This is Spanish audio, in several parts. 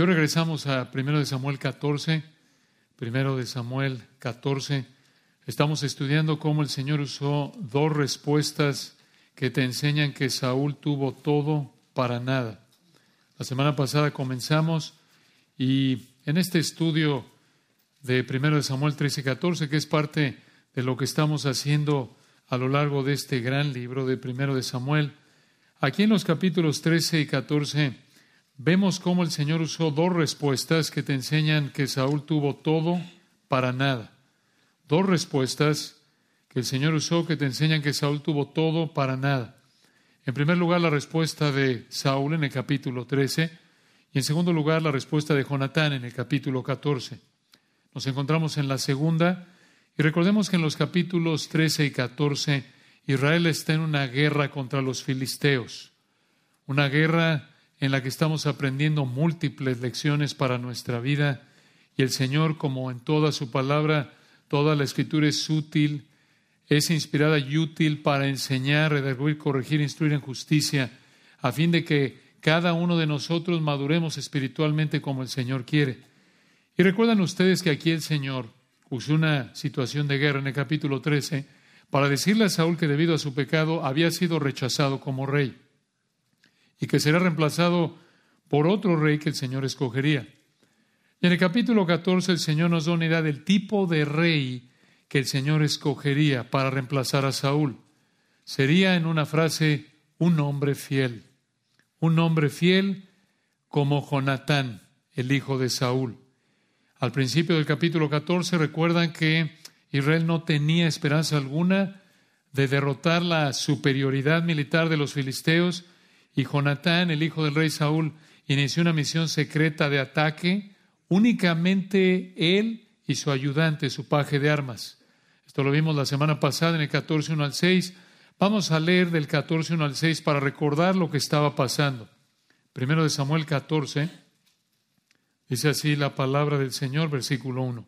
Yo regresamos a 1 de Samuel 14, 1 de Samuel 14. Estamos estudiando cómo el Señor usó dos respuestas que te enseñan que Saúl tuvo todo para nada. La semana pasada comenzamos y en este estudio de 1 de Samuel 13 y 14, que es parte de lo que estamos haciendo a lo largo de este gran libro de 1 de Samuel, aquí en los capítulos 13 y 14 vemos cómo el Señor usó dos respuestas que te enseñan que Saúl tuvo todo para nada. Dos respuestas que el Señor usó que te enseñan que Saúl tuvo todo para nada. En primer lugar, la respuesta de Saúl en el capítulo 13 y en segundo lugar, la respuesta de Jonatán en el capítulo 14. Nos encontramos en la segunda y recordemos que en los capítulos 13 y 14 Israel está en una guerra contra los filisteos, una guerra en la que estamos aprendiendo múltiples lecciones para nuestra vida y el Señor, como en toda su palabra, toda la escritura es útil, es inspirada y útil para enseñar, redarguir, corregir, instruir en justicia, a fin de que cada uno de nosotros maduremos espiritualmente como el Señor quiere. Y recuerdan ustedes que aquí el Señor usó una situación de guerra en el capítulo 13 para decirle a Saúl que debido a su pecado había sido rechazado como rey y que será reemplazado por otro rey que el Señor escogería. Y en el capítulo 14 el Señor nos da una idea del tipo de rey que el Señor escogería para reemplazar a Saúl. Sería en una frase un hombre fiel, un hombre fiel como Jonatán, el hijo de Saúl. Al principio del capítulo 14 recuerdan que Israel no tenía esperanza alguna de derrotar la superioridad militar de los filisteos y Jonatán, el hijo del rey Saúl, inició una misión secreta de ataque, únicamente él y su ayudante, su paje de armas. Esto lo vimos la semana pasada en el 14, 1 al 6. Vamos a leer del 14, 1 al 6 para recordar lo que estaba pasando. Primero de Samuel 14, dice así la palabra del Señor, versículo 1.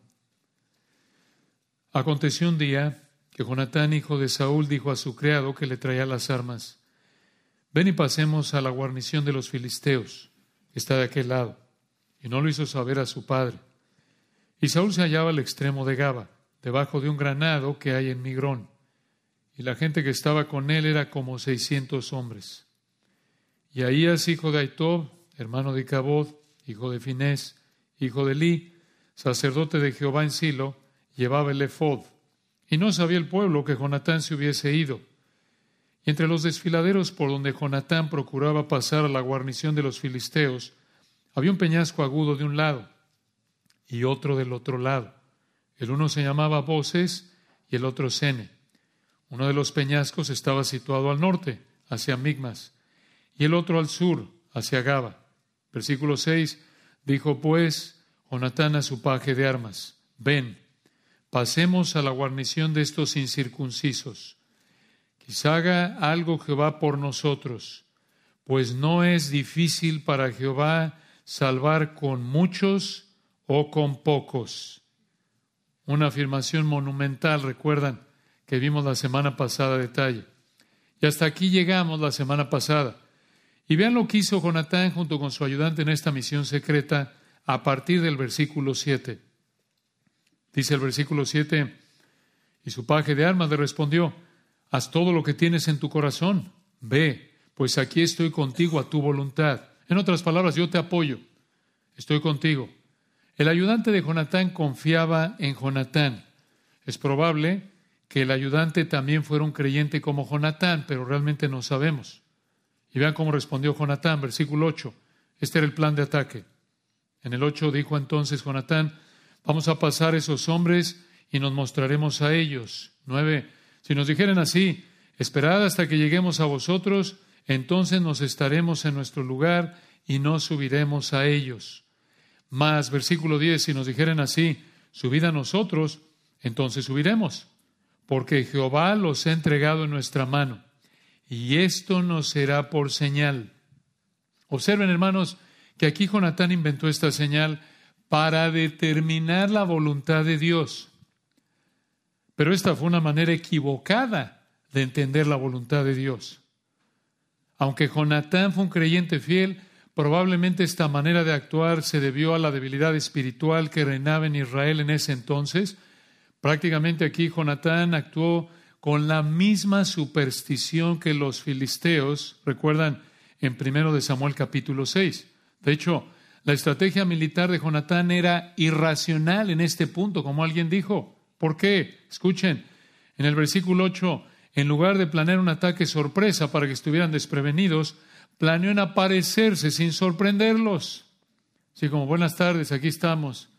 Aconteció un día que Jonatán, hijo de Saúl, dijo a su criado que le traía las armas, Ven y pasemos a la guarnición de los filisteos, que está de aquel lado. Y no lo hizo saber a su padre. Y Saúl se hallaba al extremo de Gaba, debajo de un granado que hay en Migrón. Y la gente que estaba con él era como seiscientos hombres. Y Ahías, hijo de Aitob, hermano de Cabod, hijo de Finés, hijo de Li, sacerdote de Jehová en Silo, llevaba el efod. Y no sabía el pueblo que Jonatán se hubiese ido entre los desfiladeros por donde Jonatán procuraba pasar a la guarnición de los filisteos, había un peñasco agudo de un lado y otro del otro lado. El uno se llamaba Boses y el otro Sene. Uno de los peñascos estaba situado al norte, hacia Migmas, y el otro al sur, hacia Gaba. Versículo 6. Dijo pues Jonatán a su paje de armas, ven, pasemos a la guarnición de estos incircuncisos Quizá haga algo Jehová por nosotros, pues no es difícil para Jehová salvar con muchos o con pocos. Una afirmación monumental, recuerdan, que vimos la semana pasada detalle. Y hasta aquí llegamos la semana pasada. Y vean lo que hizo Jonatán junto con su ayudante en esta misión secreta a partir del versículo 7. Dice el versículo 7, y su paje de armas le respondió, Haz todo lo que tienes en tu corazón. Ve, pues aquí estoy contigo a tu voluntad. En otras palabras, yo te apoyo. Estoy contigo. El ayudante de Jonatán confiaba en Jonatán. Es probable que el ayudante también fuera un creyente como Jonatán, pero realmente no sabemos. Y vean cómo respondió Jonatán, versículo 8. Este era el plan de ataque. En el 8 dijo entonces Jonatán, vamos a pasar esos hombres y nos mostraremos a ellos. 9. Si nos dijeran así, esperad hasta que lleguemos a vosotros, entonces nos estaremos en nuestro lugar y no subiremos a ellos. Más, versículo 10, si nos dijeran así, subid a nosotros, entonces subiremos, porque Jehová los ha entregado en nuestra mano, y esto nos será por señal. Observen, hermanos, que aquí Jonatán inventó esta señal para determinar la voluntad de Dios. Pero esta fue una manera equivocada de entender la voluntad de Dios. Aunque Jonatán fue un creyente fiel, Probablemente esta manera de actuar se debió a la debilidad espiritual que reinaba en Israel en ese entonces. Prácticamente aquí Jonatán actuó con la misma superstición que los filisteos, recuerdan en primero de Samuel capítulo 6. De hecho, la estrategia militar de Jonatán era irracional en este punto, como alguien dijo. ¿Por qué? Escuchen, en el versículo 8, en lugar de planear un ataque sorpresa para que estuvieran desprevenidos, planeó en aparecerse sin sorprenderlos. Así como, buenas tardes, aquí estamos.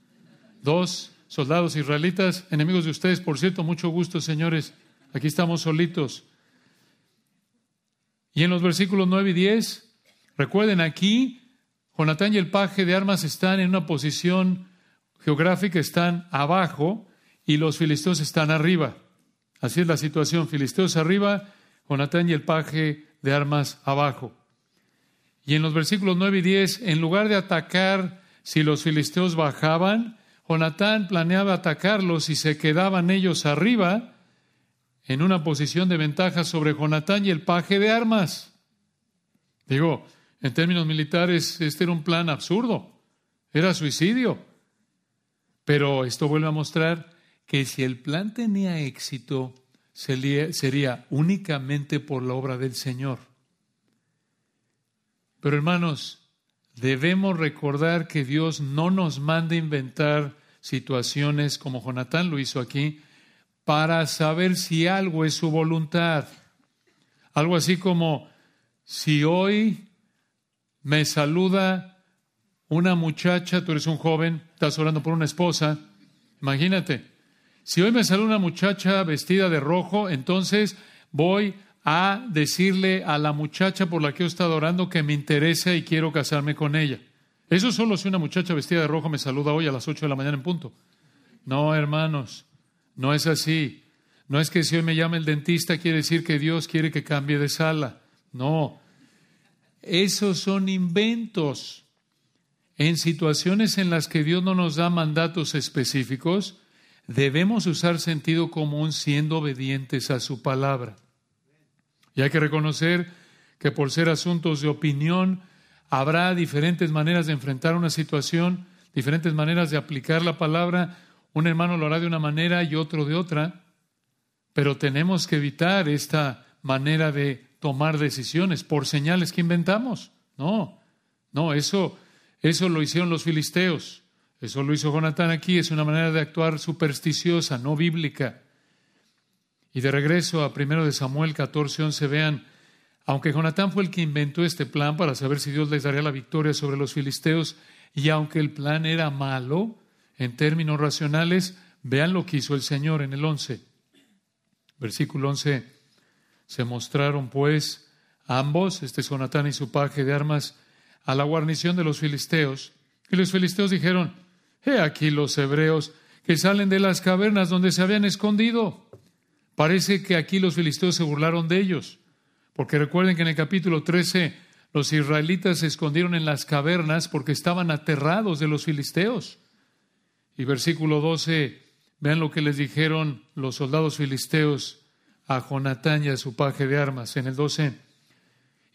Dos soldados israelitas, enemigos de ustedes, por cierto, mucho gusto, señores. Aquí estamos solitos. Y en los versículos 9 y 10, recuerden aquí, Jonatán y el paje de armas están en una posición geográfica, están abajo y los filisteos están arriba. Así es la situación, filisteos arriba, Jonatán y el paje de armas abajo. Y en los versículos 9 y 10, en lugar de atacar si los filisteos bajaban, Jonatán planeaba atacarlos y se quedaban ellos arriba en una posición de ventaja sobre Jonatán y el paje de armas. Digo, en términos militares, este era un plan absurdo, era suicidio. Pero esto vuelve a mostrar que si el plan tenía éxito, sería, únicamente por la obra del Señor. Pero hermanos, debemos recordar que Dios no nos manda inventar situaciones como Jonatán lo hizo aquí para saber si algo es su voluntad. Algo así como si hoy me saluda una muchacha, tú eres un joven, estás orando por una esposa, imagínate, si hoy me saluda una muchacha vestida de rojo, entonces voy a decirle a la muchacha por la que he estado orando que me interesa y quiero casarme con ella. Eso solo si una muchacha vestida de rojo me saluda hoy a las 8 de la mañana en punto. No, hermanos, no es así. No es que si hoy me llama el dentista quiere decir que Dios quiere que cambie de sala. No. Esos son inventos. En situaciones en las que Dios no nos da mandatos específicos, debemos usar sentido común siendo obedientes a su palabra. Y hay que reconocer que por ser asuntos de opinión, habrá diferentes maneras de enfrentar una situación, diferentes maneras de aplicar la palabra. Un hermano lo hará de una manera y otro de otra, pero tenemos que evitar esta manera de tomar decisiones por señales que inventamos. No, no, eso, eso lo hicieron los filisteos. Eso lo hizo Jonatán aquí, es una manera de actuar supersticiosa, no bíblica. Y de regreso a 1 de Samuel 14, 11, vean, aunque Jonatán fue el que inventó este plan para saber si Dios les daría la victoria sobre los filisteos, y aunque el plan era malo en términos racionales, vean lo que hizo el Señor en el 11. Versículo 11, se mostraron pues ambos, este es Jonatán y su paje de armas, a la guarnición de los filisteos. Y los filisteos dijeron, he aquí los hebreos que salen de las cavernas donde se habían escondido. Parece que aquí los filisteos se burlaron de ellos, porque recuerden que en el capítulo 13 los israelitas se escondieron en las cavernas porque estaban aterrados de los filisteos. Y versículo 12, vean lo que les dijeron los soldados filisteos a Jonatán y a su paje de armas. En el 12,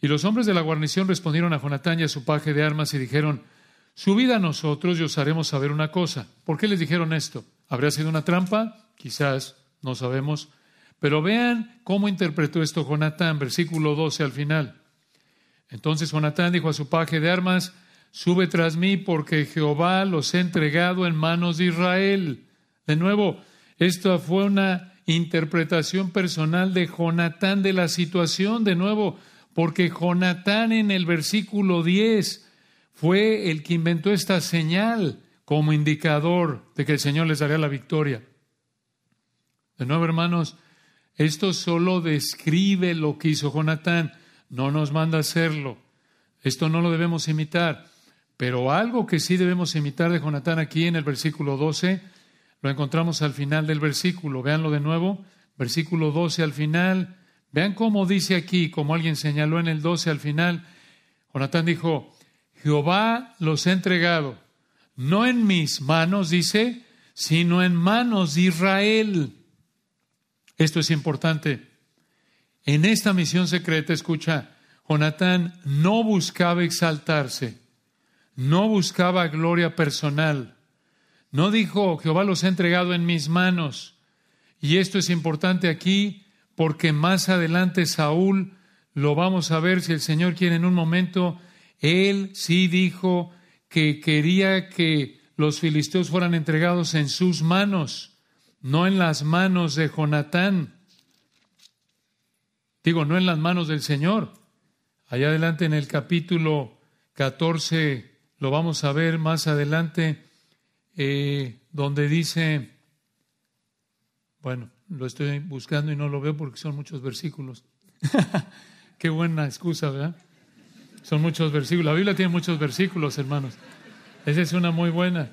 y los hombres de la guarnición respondieron a Jonatán y a su paje de armas y dijeron, subid a nosotros y os haremos saber una cosa. ¿Por qué les dijeron esto? ¿Habría sido una trampa? Quizás, no sabemos. Pero vean cómo interpretó esto Jonatán, versículo 12 al final. Entonces Jonatán dijo a su paje de armas, sube tras mí porque Jehová los ha entregado en manos de Israel. De nuevo, esto fue una interpretación personal de Jonatán de la situación, de nuevo, porque Jonatán en el versículo 10 fue el que inventó esta señal como indicador de que el Señor les daría la victoria. De nuevo, hermanos, esto solo describe lo que hizo Jonatán, no nos manda hacerlo. Esto no lo debemos imitar. Pero algo que sí debemos imitar de Jonatán aquí en el versículo 12, lo encontramos al final del versículo. Véanlo de nuevo, versículo 12 al final. Vean cómo dice aquí, como alguien señaló en el 12 al final. Jonatán dijo, Jehová los ha entregado, no en mis manos, dice, sino en manos de Israel. Esto es importante. En esta misión secreta, escucha, Jonatán no buscaba exaltarse, no buscaba gloria personal, no dijo, Jehová los ha entregado en mis manos. Y esto es importante aquí porque más adelante Saúl, lo vamos a ver si el Señor quiere en un momento, él sí dijo que quería que los filisteos fueran entregados en sus manos, no en las manos de Jonatán. Digo, no en las manos del Señor. Allá adelante en el capítulo 14 lo vamos a ver más adelante, eh, donde dice, bueno, lo estoy buscando y no lo veo porque son muchos versículos. Qué buena excusa, ¿verdad? Son muchos versículos. La Biblia tiene muchos versículos, hermanos. Esa es una muy buena.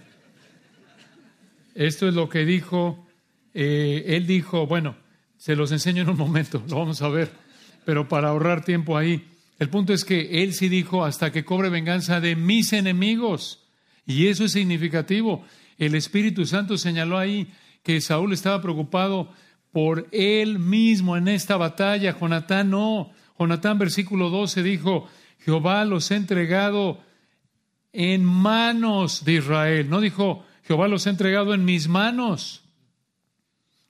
Esto es lo que dijo, eh, él dijo, bueno, se los enseño en un momento, lo vamos a ver, pero para ahorrar tiempo ahí. El punto es que él sí dijo, hasta que cobre venganza de mis enemigos. Y eso es significativo. El Espíritu Santo señaló ahí que Saúl estaba preocupado por él mismo en esta batalla. Jonatán no. Jonatán, versículo 12, dijo, Jehová los ha entregado en manos de Israel. No dijo, Jehová los ha entregado en mis manos.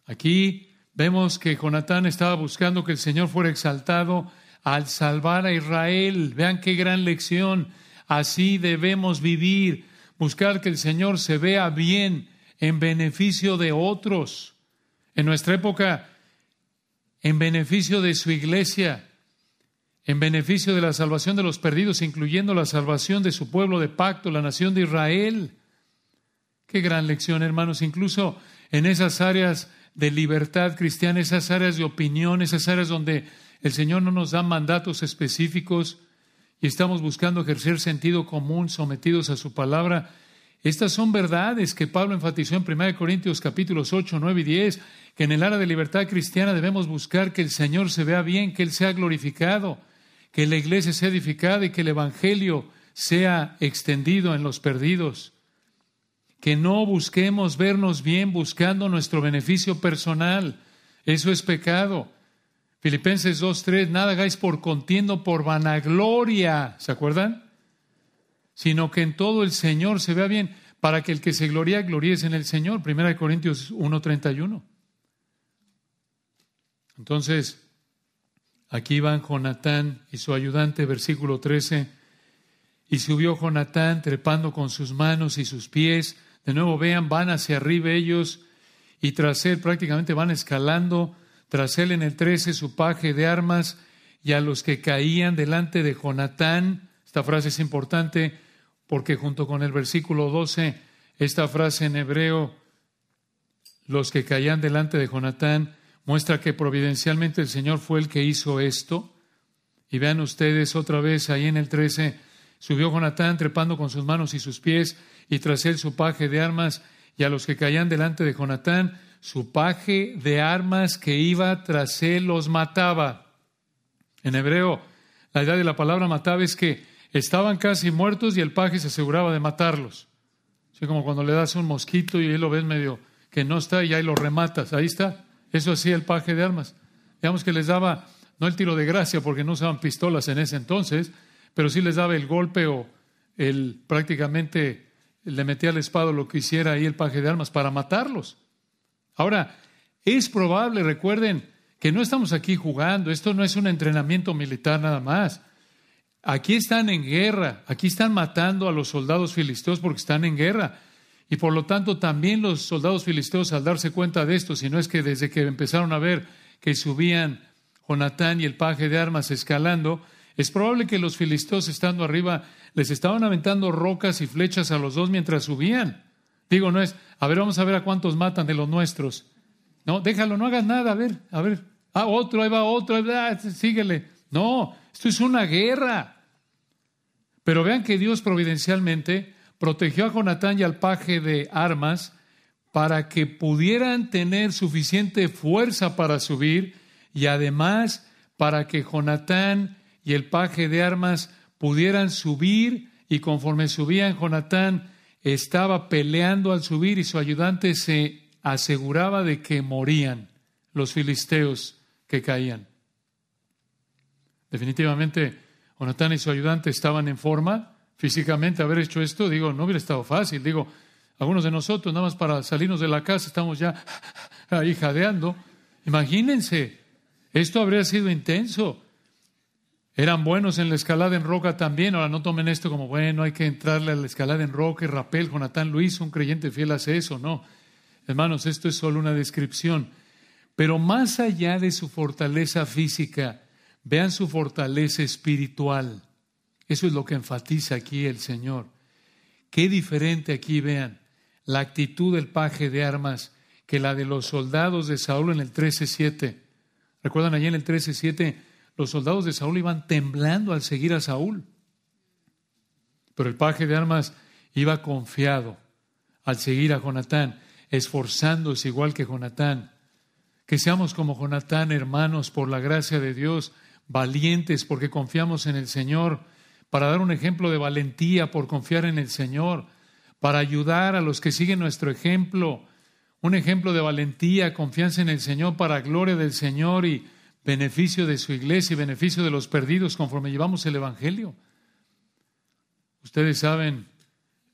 Aquí vemos que Jonatán estaba buscando que el Señor fuera exaltado al salvar a Israel. Vean qué gran lección. Así debemos vivir, buscar que el Señor se vea bien en beneficio de otros. En nuestra época, en beneficio de su iglesia, en beneficio de la salvación de los perdidos, incluyendo la salvación de su pueblo de pacto, la nación de Israel. Qué gran lección, hermanos. Incluso en esas áreas de libertad cristiana, esas áreas de opinión, esas áreas donde el Señor no nos da mandatos específicos y estamos buscando ejercer sentido común sometidos a su palabra. Estas son verdades que Pablo enfatizó en 1 Corintios capítulos 8, 9 y 10, que en el área de libertad cristiana debemos buscar que el Señor se vea bien, que Él sea glorificado que la iglesia sea edificada y que el Evangelio sea extendido en los perdidos. Que no busquemos vernos bien buscando nuestro beneficio personal. Eso es pecado. Filipenses 2.3, nada hagáis por contiendo, por vanagloria, ¿se acuerdan? Sino que en todo el Señor se vea bien, para que el que se gloria, gloríes en el Señor. Primera de Corintios 1.31. Entonces, Aquí van Jonatán y su ayudante, versículo 13. Y subió Jonatán trepando con sus manos y sus pies. De nuevo, vean, van hacia arriba ellos y tras él prácticamente van escalando. Tras él en el 13 su paje de armas y a los que caían delante de Jonatán. Esta frase es importante porque junto con el versículo 12, esta frase en hebreo, los que caían delante de Jonatán, muestra que providencialmente el Señor fue el que hizo esto. Y vean ustedes otra vez ahí en el 13, subió Jonatán trepando con sus manos y sus pies, y tras él su paje de armas, y a los que caían delante de Jonatán, su paje de armas que iba tras él los mataba. En hebreo, la idea de la palabra mataba es que estaban casi muertos y el paje se aseguraba de matarlos. Así como cuando le das un mosquito y él lo ves medio que no está y ahí lo rematas. Ahí está. Eso hacía el paje de armas. Digamos que les daba, no el tiro de gracia, porque no usaban pistolas en ese entonces, pero sí les daba el golpe o el prácticamente le metía al espada lo que hiciera ahí el paje de armas para matarlos. Ahora, es probable, recuerden, que no estamos aquí jugando, esto no es un entrenamiento militar nada más. Aquí están en guerra, aquí están matando a los soldados filisteos porque están en guerra. Y por lo tanto también los soldados filisteos al darse cuenta de esto, si no es que desde que empezaron a ver que subían Jonatán y el paje de armas escalando, es probable que los filisteos estando arriba les estaban aventando rocas y flechas a los dos mientras subían. Digo, no es, a ver, vamos a ver a cuántos matan de los nuestros. No, déjalo, no hagas nada, a ver, a ver. Ah, otro, ahí va otro, ah, síguele. No, esto es una guerra. Pero vean que Dios providencialmente protegió a Jonatán y al paje de armas para que pudieran tener suficiente fuerza para subir y además para que Jonatán y el paje de armas pudieran subir y conforme subían Jonatán estaba peleando al subir y su ayudante se aseguraba de que morían los filisteos que caían. Definitivamente Jonatán y su ayudante estaban en forma físicamente. Haber hecho esto, digo, no hubiera estado fácil. Digo, algunos de nosotros, nada más para salirnos de la casa, estamos ya ahí jadeando. Imagínense, esto habría sido intenso. Eran buenos en la escalada en roca también. Ahora no tomen esto como, bueno, hay que entrarle a la escalada en roca y rapel. Jonatán Luis, un creyente fiel, hace eso. No. Hermanos, esto es solo una descripción. Pero más allá de su fortaleza física, vean su fortaleza espiritual. Eso es lo que enfatiza aquí el Señor. Qué diferente aquí vean la actitud del paje de armas que la de los soldados de Saúl en el 13.7. ¿Recuerdan allí en el 13.7? Los soldados de Saúl iban temblando al seguir a Saúl. Pero el paje de armas iba confiado al seguir a Jonatán, esforzándose igual que Jonatán. Que seamos como Jonatán, hermanos, por la gracia de Dios, valientes porque confiamos en el Señor, para dar un ejemplo de valentía por confiar en el Señor, para ayudar a los que siguen nuestro ejemplo, un ejemplo de valentía, confianza en el Señor para gloria del Señor y beneficio de su iglesia y beneficio de los perdidos conforme llevamos el Evangelio. Ustedes saben,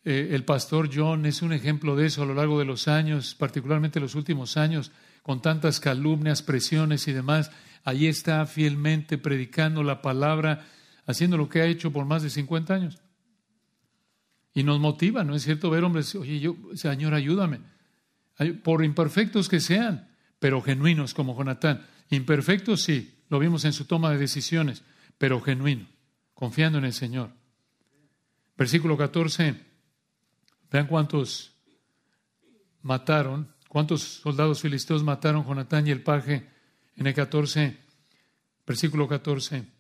eh, el pastor John es un ejemplo de eso a lo largo de los años, particularmente los últimos años, con tantas calumnias, presiones y demás. Allí está fielmente predicando la palabra, haciendo lo que ha hecho por más de 50 años. Y nos motiva, ¿no es cierto? Ver hombres, oye, yo, Señor, ayúdame. Por imperfectos que sean, pero genuinos como Jonatán. Imperfecto, sí, lo vimos en su toma de decisiones, pero genuino, confiando en el Señor. Versículo 14, vean cuántos mataron, cuántos soldados filisteos mataron Jonatán y el paje en el 14, versículo 14.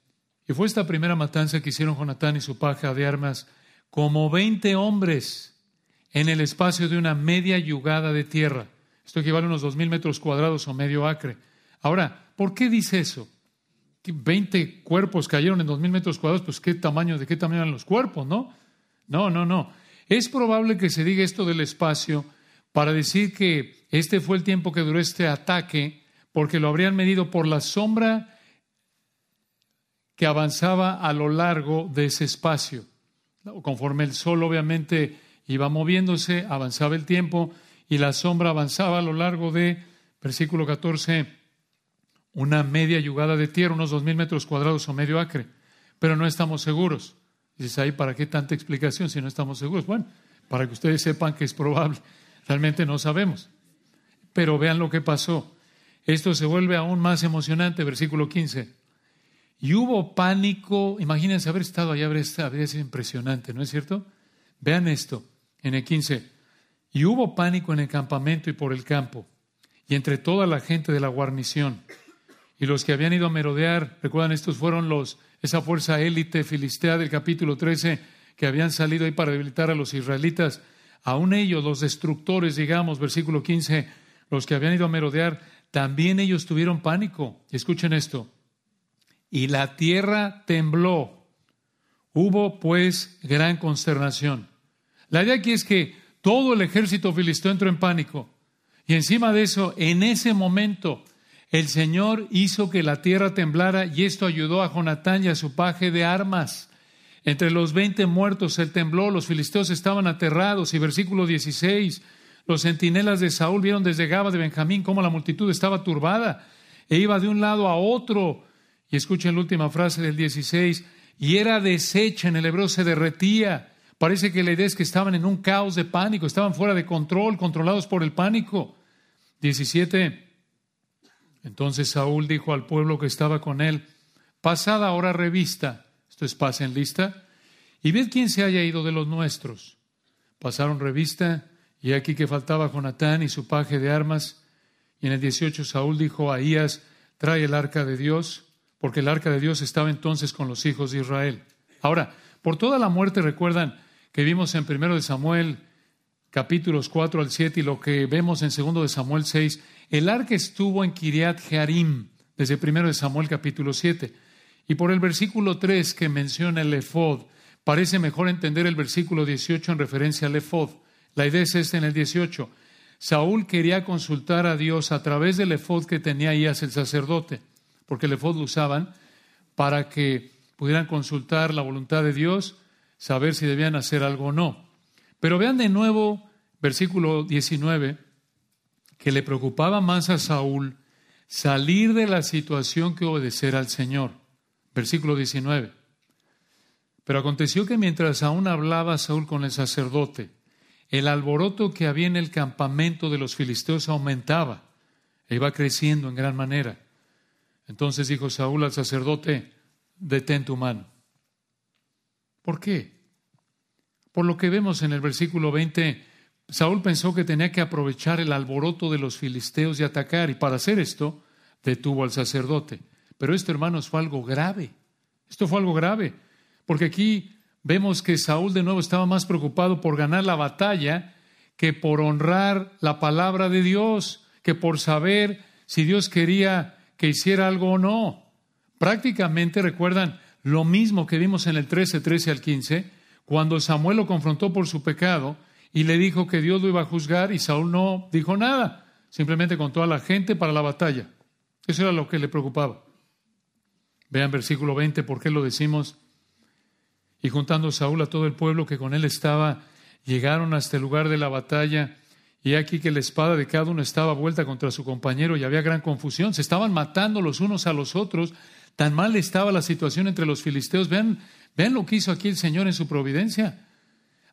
Y fue esta primera matanza que hicieron Jonatán y su paje de armas como 20 hombres en el espacio de una media yugada de tierra. Esto equivale a unos dos mil metros cuadrados o medio acre. Ahora, ¿por qué dice eso? Veinte cuerpos cayeron en dos mil metros cuadrados, pues qué tamaño, de qué tamaño eran los cuerpos, ¿no? No, no, no. Es probable que se diga esto del espacio para decir que este fue el tiempo que duró este ataque, porque lo habrían medido por la sombra que avanzaba a lo largo de ese espacio. Conforme el sol obviamente iba moviéndose, avanzaba el tiempo y la sombra avanzaba a lo largo de, versículo 14, una media yugada de tierra, unos dos mil metros cuadrados o medio acre, pero no estamos seguros. Dices ahí, ¿para qué tanta explicación si no estamos seguros? Bueno, para que ustedes sepan que es probable. Realmente no sabemos. Pero vean lo que pasó. Esto se vuelve aún más emocionante, versículo 15. Y hubo pánico, imagínense haber estado allá, habría sido impresionante, ¿no es cierto? Vean esto, en el 15. Y hubo pánico en el campamento y por el campo, y entre toda la gente de la guarnición y los que habían ido a merodear, recuerdan, estos fueron los, esa fuerza élite filistea del capítulo 13 que habían salido ahí para debilitar a los israelitas. Aún ellos, los destructores, digamos, versículo 15, los que habían ido a merodear, también ellos tuvieron pánico. Escuchen esto. Y la tierra tembló. Hubo pues gran consternación. La idea aquí es que todo el ejército filisteo entró en pánico. Y encima de eso, en ese momento, el Señor hizo que la tierra temblara y esto ayudó a Jonatán y a su paje de armas. Entre los veinte muertos el tembló, los filisteos estaban aterrados y versículo 16, los centinelas de Saúl vieron desde Gaba de Benjamín cómo la multitud estaba turbada e iba de un lado a otro. Y escuchen la última frase del 16, y era deshecha, en el hebreo se derretía. Parece que la idea es que estaban en un caos de pánico, estaban fuera de control, controlados por el pánico. 17. Entonces Saúl dijo al pueblo que estaba con él, pasad ahora revista, esto es pasen lista, y ved quién se haya ido de los nuestros. Pasaron revista, y aquí que faltaba Jonatán y su paje de armas. Y en el 18 Saúl dijo a Ahías, trae el arca de Dios, porque el arca de Dios estaba entonces con los hijos de Israel. Ahora, por toda la muerte, recuerdan que vimos en primero de Samuel, capítulos 4 al 7, y lo que vemos en segundo de Samuel 6, el arca estuvo en Kiriat Jearim, desde primero de Samuel capítulo 7. Y por el versículo 3 que menciona el efod, parece mejor entender el versículo 18 en referencia al efod. La idea es esta en el 18. Saúl quería consultar a Dios a través del efod que tenía Ias el sacerdote, porque el efod lo usaban para que pudieran consultar la voluntad de Dios, saber si debían hacer algo o no. Pero vean de nuevo, versículo 19, que le preocupaba más a Saúl salir de la situación que obedecer al Señor. Versículo 19. Pero aconteció que mientras aún hablaba Saúl con el sacerdote, el alboroto que había en el campamento de los filisteos aumentaba e iba creciendo en gran manera. Entonces dijo Saúl al sacerdote, detén tu mano. ¿Por qué? Por lo que vemos en el versículo 20, Saúl pensó que tenía que aprovechar el alboroto de los filisteos y atacar, y para hacer esto detuvo al sacerdote. Pero esto, hermanos, fue algo grave. Esto fue algo grave, porque aquí vemos que Saúl de nuevo estaba más preocupado por ganar la batalla que por honrar la palabra de Dios, que por saber si Dios quería que hiciera algo o no. Prácticamente recuerdan lo mismo que vimos en el 13, 13 al 15, cuando Samuel lo confrontó por su pecado y le dijo que Dios lo iba a juzgar y Saúl no dijo nada, simplemente contó a la gente para la batalla. Eso era lo que le preocupaba. Vean versículo 20, ¿por qué lo decimos? Y juntando Saúl a todo el pueblo que con él estaba, llegaron hasta el lugar de la batalla y aquí que la espada de cada uno estaba vuelta contra su compañero y había gran confusión. Se estaban matando los unos a los otros. Tan mal estaba la situación entre los filisteos. Vean, vean lo que hizo aquí el Señor en su providencia.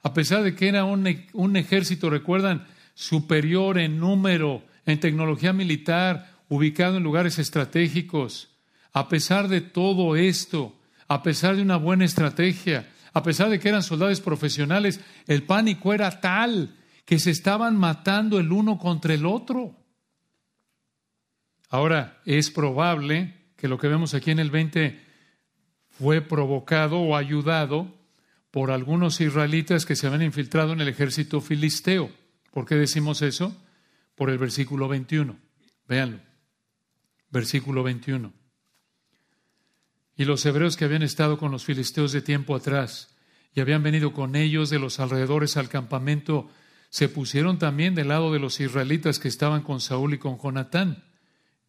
A pesar de que era un, un ejército, recuerdan, superior en número, en tecnología militar, ubicado en lugares estratégicos. A pesar de todo esto, a pesar de una buena estrategia, a pesar de que eran soldados profesionales, el pánico era tal que se estaban matando el uno contra el otro. Ahora, es probable que lo que vemos aquí en el 20 fue provocado o ayudado por algunos israelitas que se habían infiltrado en el ejército filisteo. ¿Por qué decimos eso? Por el versículo 21. Véanlo. Versículo 21. Y los hebreos que habían estado con los filisteos de tiempo atrás y habían venido con ellos de los alrededores al campamento se pusieron también del lado de los israelitas que estaban con Saúl y con Jonatán.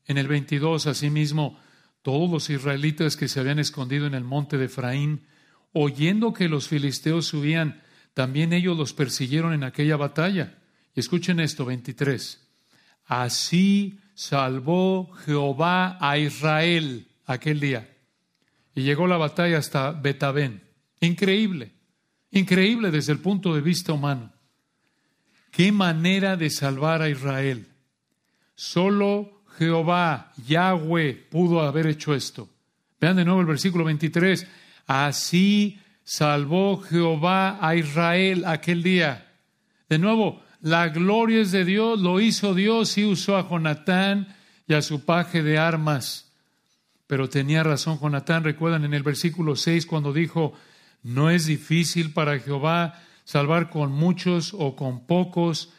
En el 22, asimismo, todos los israelitas que se habían escondido en el monte de Efraín, oyendo que los filisteos subían, también ellos los persiguieron en aquella batalla. Y escuchen esto, 23. Así salvó Jehová a Israel aquel día. Y llegó la batalla hasta Betabén. Increíble, increíble desde el punto de vista humano. Qué manera de salvar a Israel. Solo Jehová, Yahweh, pudo haber hecho esto. Vean de nuevo el versículo 23. Así salvó Jehová a Israel aquel día. De nuevo, la gloria es de Dios, lo hizo Dios y usó a Jonatán y a su paje de armas. Pero tenía razón Jonatán, recuerdan en el versículo 6 cuando dijo, no es difícil para Jehová salvar con muchos o con pocos.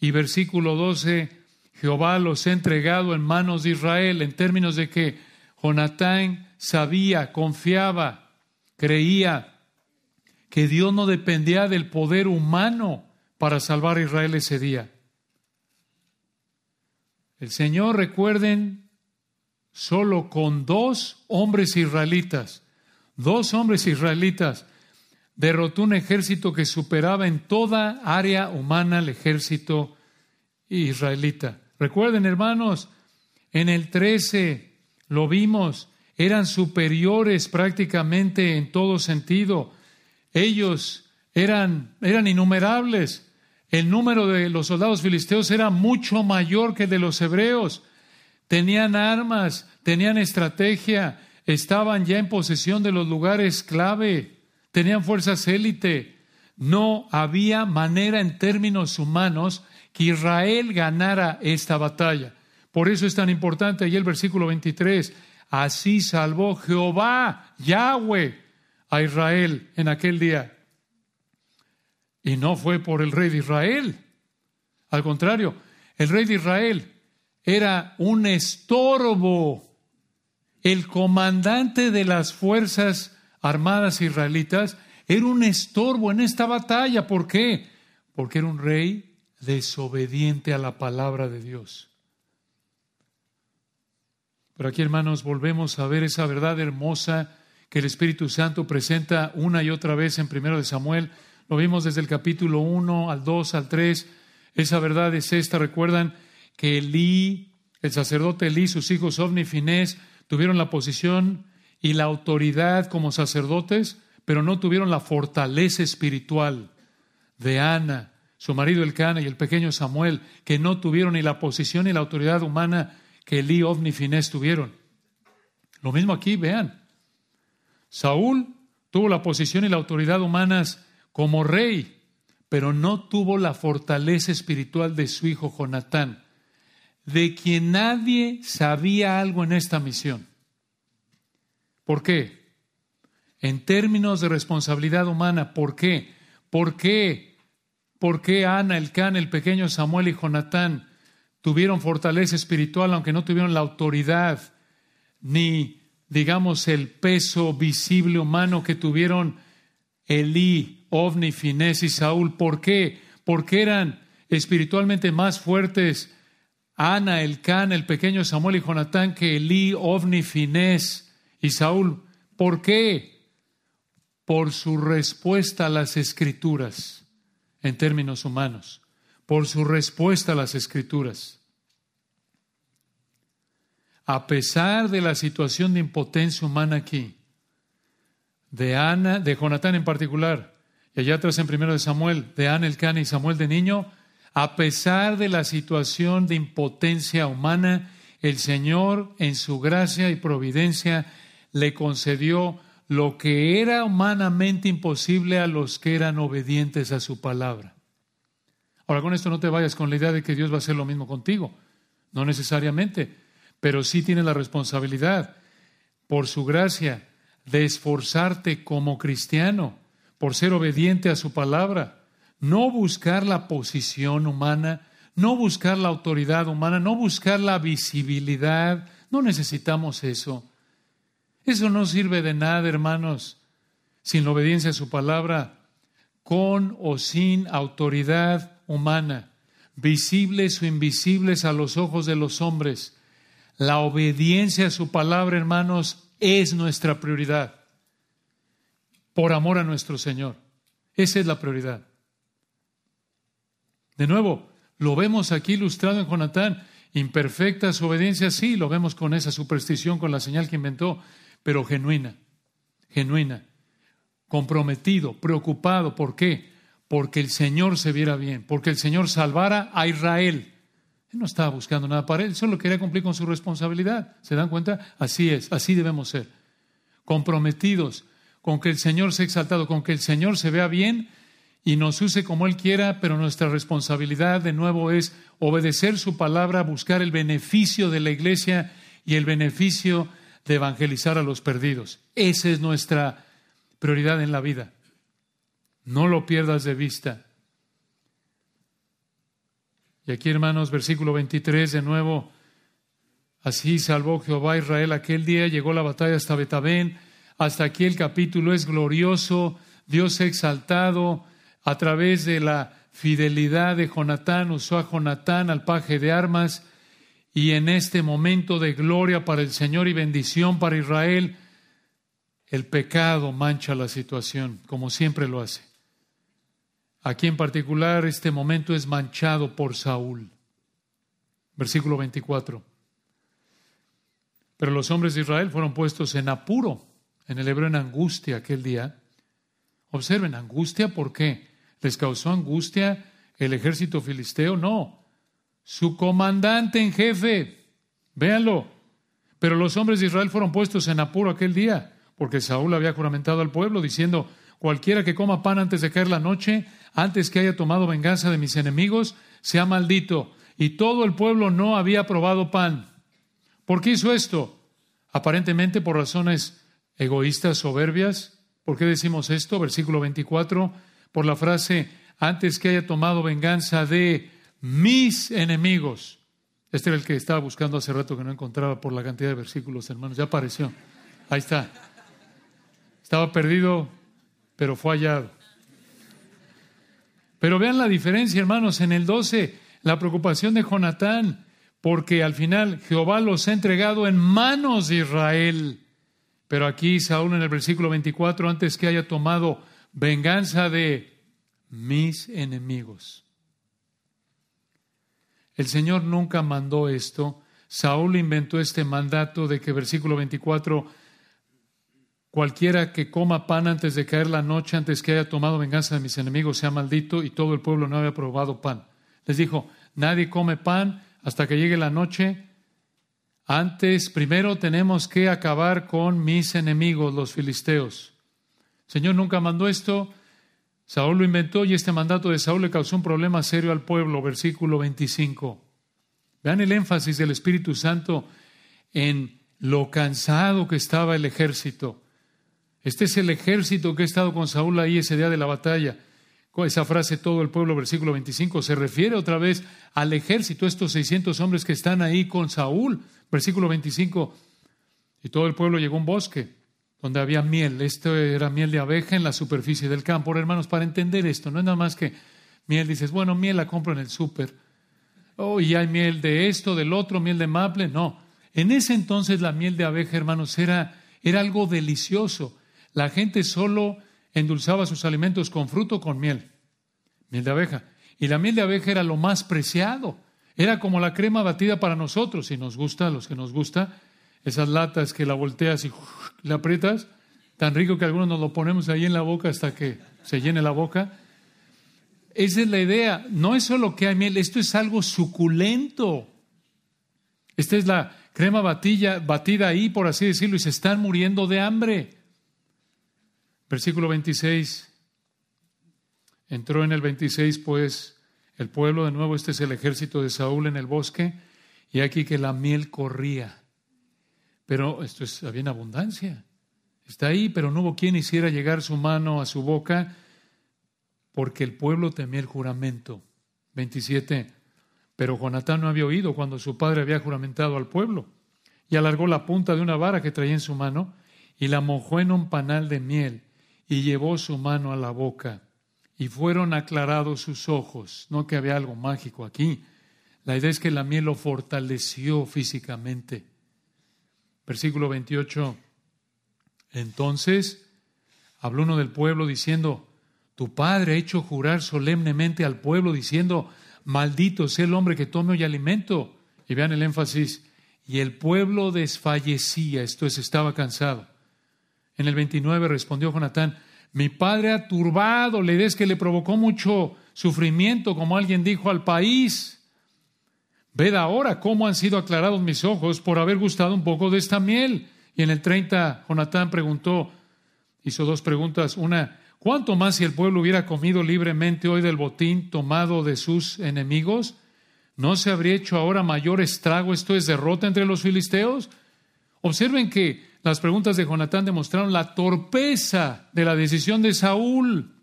Y versículo 12, Jehová los ha entregado en manos de Israel en términos de que Jonatán sabía, confiaba, creía que Dios no dependía del poder humano para salvar a Israel ese día. El Señor, recuerden, solo con dos hombres israelitas, dos hombres israelitas, derrotó un ejército que superaba en toda área humana el ejército israelita. Recuerden, hermanos, en el 13 lo vimos, eran superiores prácticamente en todo sentido. Ellos eran, eran innumerables. El número de los soldados filisteos era mucho mayor que el de los hebreos. Tenían armas, tenían estrategia, estaban ya en posesión de los lugares clave tenían fuerzas élite. No había manera en términos humanos que Israel ganara esta batalla. Por eso es tan importante ahí el versículo 23. Así salvó Jehová, Yahweh, a Israel en aquel día. Y no fue por el rey de Israel. Al contrario, el rey de Israel era un estorbo. El comandante de las fuerzas armadas israelitas, era un estorbo en esta batalla. ¿Por qué? Porque era un rey desobediente a la palabra de Dios. Pero aquí, hermanos, volvemos a ver esa verdad hermosa que el Espíritu Santo presenta una y otra vez en primero de Samuel. Lo vimos desde el capítulo 1 al 2 al 3. Esa verdad es esta. Recuerdan que Elí, el sacerdote Elí, sus hijos Ovni y Finés, tuvieron la posición y la autoridad como sacerdotes, pero no tuvieron la fortaleza espiritual de Ana, su marido Elcana y el pequeño Samuel, que no tuvieron ni la posición ni la autoridad humana que Elí, Ovni Finés tuvieron. Lo mismo aquí, vean. Saúl tuvo la posición y la autoridad humanas como rey, pero no tuvo la fortaleza espiritual de su hijo Jonatán, de quien nadie sabía algo en esta misión. ¿Por qué? En términos de responsabilidad humana, ¿por qué? ¿Por qué? ¿Por qué Ana, el Can, el pequeño Samuel y Jonatán tuvieron fortaleza espiritual aunque no tuvieron la autoridad ni, digamos, el peso visible humano que tuvieron Elí, Ovni, Finés y Saúl? ¿Por qué? Porque eran espiritualmente más fuertes Ana, el Can, el pequeño Samuel y Jonatán que Elí, Ovni, Finés y Saúl, ¿por qué? Por su respuesta a las escrituras en términos humanos, por su respuesta a las escrituras. A pesar de la situación de impotencia humana aquí, de Ana, de Jonatán en particular, y allá atrás en primero de Samuel, de Ana el Cana y Samuel de niño, a pesar de la situación de impotencia humana, el Señor en su gracia y providencia le concedió lo que era humanamente imposible a los que eran obedientes a su palabra. Ahora, con esto no te vayas con la idea de que Dios va a hacer lo mismo contigo. No necesariamente, pero sí tiene la responsabilidad, por su gracia, de esforzarte como cristiano, por ser obediente a su palabra. No buscar la posición humana, no buscar la autoridad humana, no buscar la visibilidad. No necesitamos eso. Eso no sirve de nada, hermanos, sin la obediencia a su palabra, con o sin autoridad humana, visibles o invisibles a los ojos de los hombres. La obediencia a su palabra, hermanos, es nuestra prioridad, por amor a nuestro Señor. Esa es la prioridad. De nuevo, lo vemos aquí ilustrado en Jonatán. Imperfecta su obediencia, sí, lo vemos con esa superstición, con la señal que inventó pero genuina, genuina, comprometido, preocupado. ¿Por qué? Porque el Señor se viera bien, porque el Señor salvara a Israel. Él no estaba buscando nada para él, solo quería cumplir con su responsabilidad. ¿Se dan cuenta? Así es, así debemos ser. Comprometidos con que el Señor sea exaltado, con que el Señor se vea bien y nos use como Él quiera, pero nuestra responsabilidad de nuevo es obedecer su palabra, buscar el beneficio de la iglesia y el beneficio de evangelizar a los perdidos. Esa es nuestra prioridad en la vida. No lo pierdas de vista. Y aquí, hermanos, versículo 23, de nuevo, así salvó Jehová a Israel aquel día, llegó la batalla hasta Betabén, hasta aquí el capítulo es glorioso, Dios exaltado a través de la fidelidad de Jonatán, usó a Jonatán al paje de armas, y en este momento de gloria para el Señor y bendición para Israel, el pecado mancha la situación, como siempre lo hace. Aquí en particular este momento es manchado por Saúl. Versículo 24. Pero los hombres de Israel fueron puestos en apuro, en el hebreo en angustia aquel día. Observen, angustia, ¿por qué? ¿Les causó angustia el ejército filisteo? No, su comandante en jefe. Véanlo. Pero los hombres de Israel fueron puestos en apuro aquel día, porque Saúl había juramentado al pueblo diciendo, cualquiera que coma pan antes de caer la noche, antes que haya tomado venganza de mis enemigos, sea maldito. Y todo el pueblo no había probado pan. ¿Por qué hizo esto? Aparentemente por razones egoístas, soberbias. ¿Por qué decimos esto? Versículo 24, por la frase, antes que haya tomado venganza de mis enemigos. Este era el que estaba buscando hace rato que no encontraba por la cantidad de versículos, hermanos. Ya apareció. Ahí está. Estaba perdido, pero fue hallado. Pero vean la diferencia, hermanos, en el 12, la preocupación de Jonatán, porque al final Jehová los ha entregado en manos de Israel. Pero aquí Saúl en el versículo 24, antes que haya tomado venganza de mis enemigos. El Señor nunca mandó esto. Saúl inventó este mandato de que versículo 24, cualquiera que coma pan antes de caer la noche, antes que haya tomado venganza de mis enemigos, sea maldito, y todo el pueblo no había probado pan. Les dijo, nadie come pan hasta que llegue la noche. Antes, primero tenemos que acabar con mis enemigos, los filisteos. El Señor nunca mandó esto. Saúl lo inventó y este mandato de Saúl le causó un problema serio al pueblo, versículo 25. Vean el énfasis del Espíritu Santo en lo cansado que estaba el ejército. Este es el ejército que ha estado con Saúl ahí ese día de la batalla. Esa frase, todo el pueblo, versículo 25, se refiere otra vez al ejército, estos 600 hombres que están ahí con Saúl. Versículo 25, y todo el pueblo llegó a un bosque donde había miel. Esto era miel de abeja en la superficie del campo. Hermanos, para entender esto, no es nada más que miel, dices, bueno, miel la compro en el súper. Oh, y hay miel de esto, del otro, miel de maple. No. En ese entonces la miel de abeja, hermanos, era, era algo delicioso. La gente solo endulzaba sus alimentos con fruto, con miel. Miel de abeja. Y la miel de abeja era lo más preciado. Era como la crema batida para nosotros, si nos gusta, a los que nos gusta, esas latas que la volteas y la aprietas, tan rico que algunos nos lo ponemos ahí en la boca hasta que se llene la boca. Esa es la idea. No es solo que hay miel, esto es algo suculento. Esta es la crema batilla, batida ahí, por así decirlo, y se están muriendo de hambre. Versículo 26. Entró en el 26, pues, el pueblo, de nuevo, este es el ejército de Saúl en el bosque, y aquí que la miel corría. Pero esto es, había en abundancia. Está ahí, pero no hubo quien hiciera llegar su mano a su boca porque el pueblo temía el juramento. 27. Pero Jonatán no había oído cuando su padre había juramentado al pueblo y alargó la punta de una vara que traía en su mano y la mojó en un panal de miel y llevó su mano a la boca y fueron aclarados sus ojos. No que había algo mágico aquí. La idea es que la miel lo fortaleció físicamente. Versículo 28. Entonces habló uno del pueblo diciendo, tu padre ha hecho jurar solemnemente al pueblo diciendo, maldito sea el hombre que tome hoy alimento. Y vean el énfasis, y el pueblo desfallecía, esto es, estaba cansado. En el 29 respondió Jonatán, mi padre ha turbado, le des que le provocó mucho sufrimiento, como alguien dijo al país. Ved ahora cómo han sido aclarados mis ojos por haber gustado un poco de esta miel. Y en el 30, Jonatán preguntó, hizo dos preguntas. Una, ¿cuánto más si el pueblo hubiera comido libremente hoy del botín tomado de sus enemigos? ¿No se habría hecho ahora mayor estrago? Esto es derrota entre los filisteos. Observen que las preguntas de Jonatán demostraron la torpeza de la decisión de Saúl.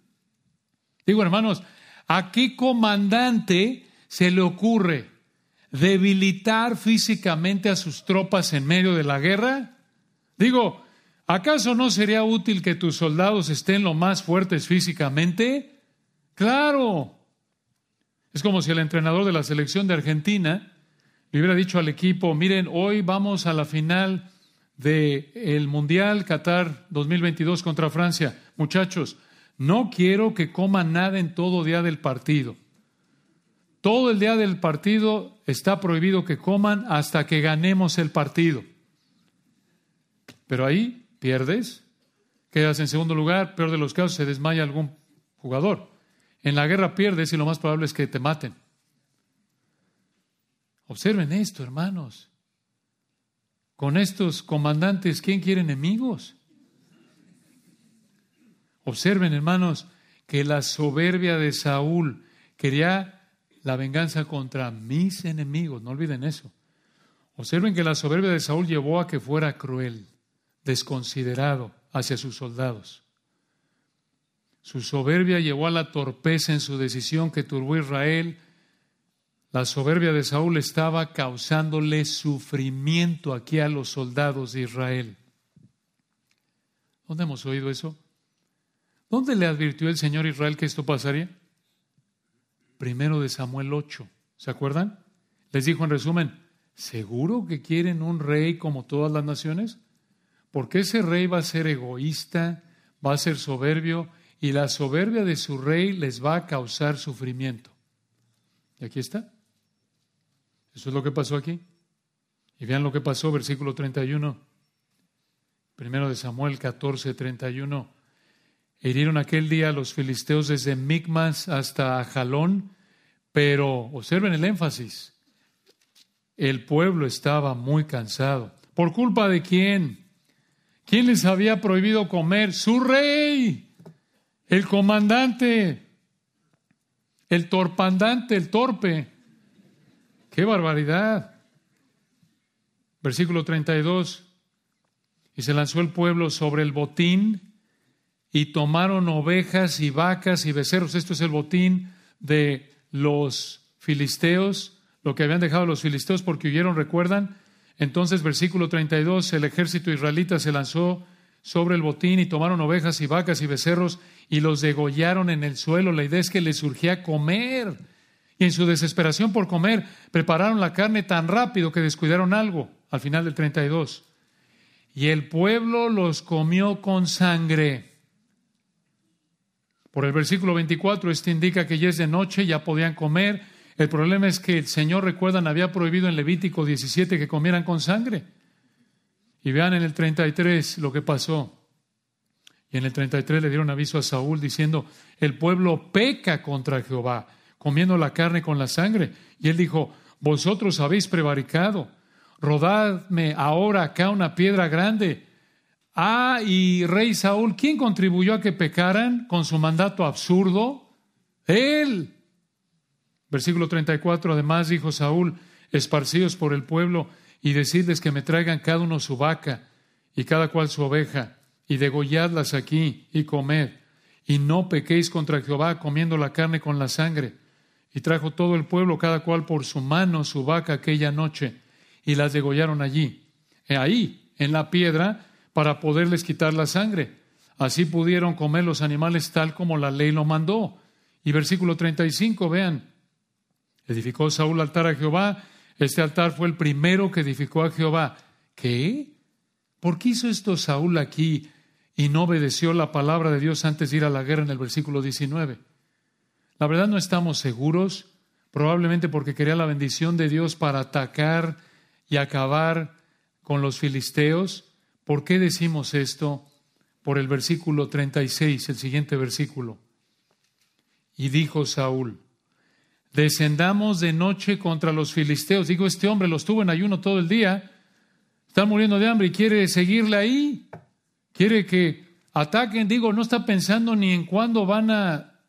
Digo, hermanos, ¿a qué comandante se le ocurre debilitar físicamente a sus tropas en medio de la guerra? Digo, ¿acaso no sería útil que tus soldados estén lo más fuertes físicamente? Claro. Es como si el entrenador de la selección de Argentina le hubiera dicho al equipo, miren, hoy vamos a la final del Mundial Qatar 2022 contra Francia. Muchachos, no quiero que coman nada en todo día del partido. Todo el día del partido está prohibido que coman hasta que ganemos el partido. Pero ahí pierdes, quedas en segundo lugar, peor de los casos, se desmaya algún jugador. En la guerra pierdes y lo más probable es que te maten. Observen esto, hermanos. Con estos comandantes, ¿quién quiere enemigos? Observen, hermanos, que la soberbia de Saúl quería la venganza contra mis enemigos. No olviden eso. Observen que la soberbia de Saúl llevó a que fuera cruel, desconsiderado hacia sus soldados. Su soberbia llevó a la torpeza en su decisión que turbó Israel. La soberbia de Saúl estaba causándole sufrimiento aquí a los soldados de Israel. ¿Dónde hemos oído eso? ¿Dónde le advirtió el Señor Israel que esto pasaría? Primero de Samuel 8. ¿Se acuerdan? Les dijo en resumen, ¿seguro que quieren un rey como todas las naciones? porque ese rey va a ser egoísta, va a ser soberbio, y la soberbia de su rey les va a causar sufrimiento. Y aquí está. Eso es lo que pasó aquí. Y vean lo que pasó, versículo 31. Primero de Samuel 14, 31. Hirieron aquel día los filisteos desde Micmas hasta Jalón, pero observen el énfasis. El pueblo estaba muy cansado. ¿Por culpa de quién? ¿Quién les había prohibido comer? Su rey, el comandante, el torpandante, el torpe. ¡Qué barbaridad! Versículo 32. Y se lanzó el pueblo sobre el botín y tomaron ovejas y vacas y becerros. Esto es el botín de los filisteos, lo que habían dejado los filisteos porque huyeron, recuerdan. Entonces, versículo 32, el ejército israelita se lanzó sobre el botín y tomaron ovejas y vacas y becerros y los degollaron en el suelo. La idea es que les surgía comer. Y en su desesperación por comer, prepararon la carne tan rápido que descuidaron algo al final del 32. Y el pueblo los comió con sangre. Por el versículo 24, este indica que ya es de noche, ya podían comer. El problema es que el Señor, recuerdan, había prohibido en Levítico 17 que comieran con sangre. Y vean en el 33 lo que pasó. Y en el 33 le dieron aviso a Saúl diciendo, el pueblo peca contra Jehová, comiendo la carne con la sangre. Y él dijo, vosotros habéis prevaricado, rodadme ahora acá una piedra grande Ah, y rey Saúl, ¿quién contribuyó a que pecaran con su mandato absurdo? Él. Versículo 34, además dijo Saúl, esparcidos por el pueblo, y decirles que me traigan cada uno su vaca y cada cual su oveja, y degolladlas aquí y comed, y no pequéis contra Jehová comiendo la carne con la sangre. Y trajo todo el pueblo, cada cual por su mano, su vaca aquella noche, y las degollaron allí. ahí, en la piedra, para poderles quitar la sangre. Así pudieron comer los animales tal como la ley lo mandó. Y versículo 35, vean, edificó Saúl altar a Jehová. Este altar fue el primero que edificó a Jehová. ¿Qué? ¿Por qué hizo esto Saúl aquí y no obedeció la palabra de Dios antes de ir a la guerra en el versículo 19? La verdad no estamos seguros, probablemente porque quería la bendición de Dios para atacar y acabar con los filisteos. ¿Por qué decimos esto? Por el versículo 36, el siguiente versículo. Y dijo Saúl, descendamos de noche contra los filisteos. Digo, este hombre los tuvo en ayuno todo el día, está muriendo de hambre y quiere seguirle ahí, quiere que ataquen. Digo, no está pensando ni en cuándo van a,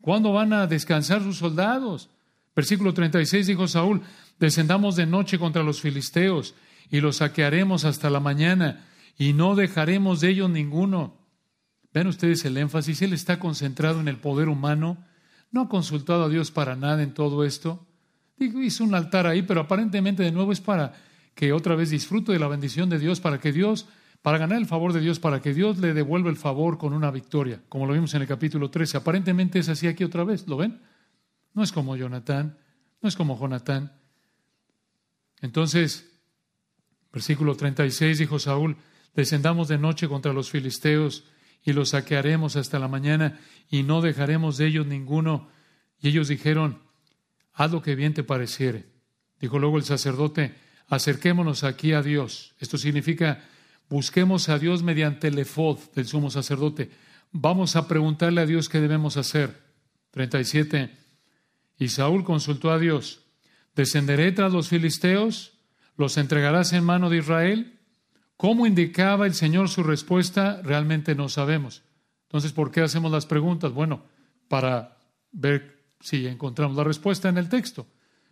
cuándo van a descansar sus soldados. Versículo 36 dijo Saúl, descendamos de noche contra los filisteos y los saquearemos hasta la mañana y no dejaremos de ellos ninguno. Ven ustedes el énfasis, él está concentrado en el poder humano, no ha consultado a Dios para nada en todo esto. Digo, hizo un altar ahí, pero aparentemente de nuevo es para que otra vez disfrute de la bendición de Dios, para que Dios, para ganar el favor de Dios, para que Dios le devuelva el favor con una victoria, como lo vimos en el capítulo 13. Aparentemente es así aquí otra vez, ¿lo ven? No es como Jonatán, no es como Jonatán. Entonces, versículo 36 dijo Saúl, Descendamos de noche contra los filisteos y los saquearemos hasta la mañana y no dejaremos de ellos ninguno. Y ellos dijeron, haz lo que bien te pareciere. Dijo luego el sacerdote, acerquémonos aquí a Dios. Esto significa, busquemos a Dios mediante el efod del sumo sacerdote. Vamos a preguntarle a Dios qué debemos hacer. 37. Y Saúl consultó a Dios, ¿descenderé tras los filisteos? ¿Los entregarás en mano de Israel? ¿Cómo indicaba el Señor su respuesta? Realmente no sabemos. Entonces, ¿por qué hacemos las preguntas? Bueno, para ver si encontramos la respuesta en el texto.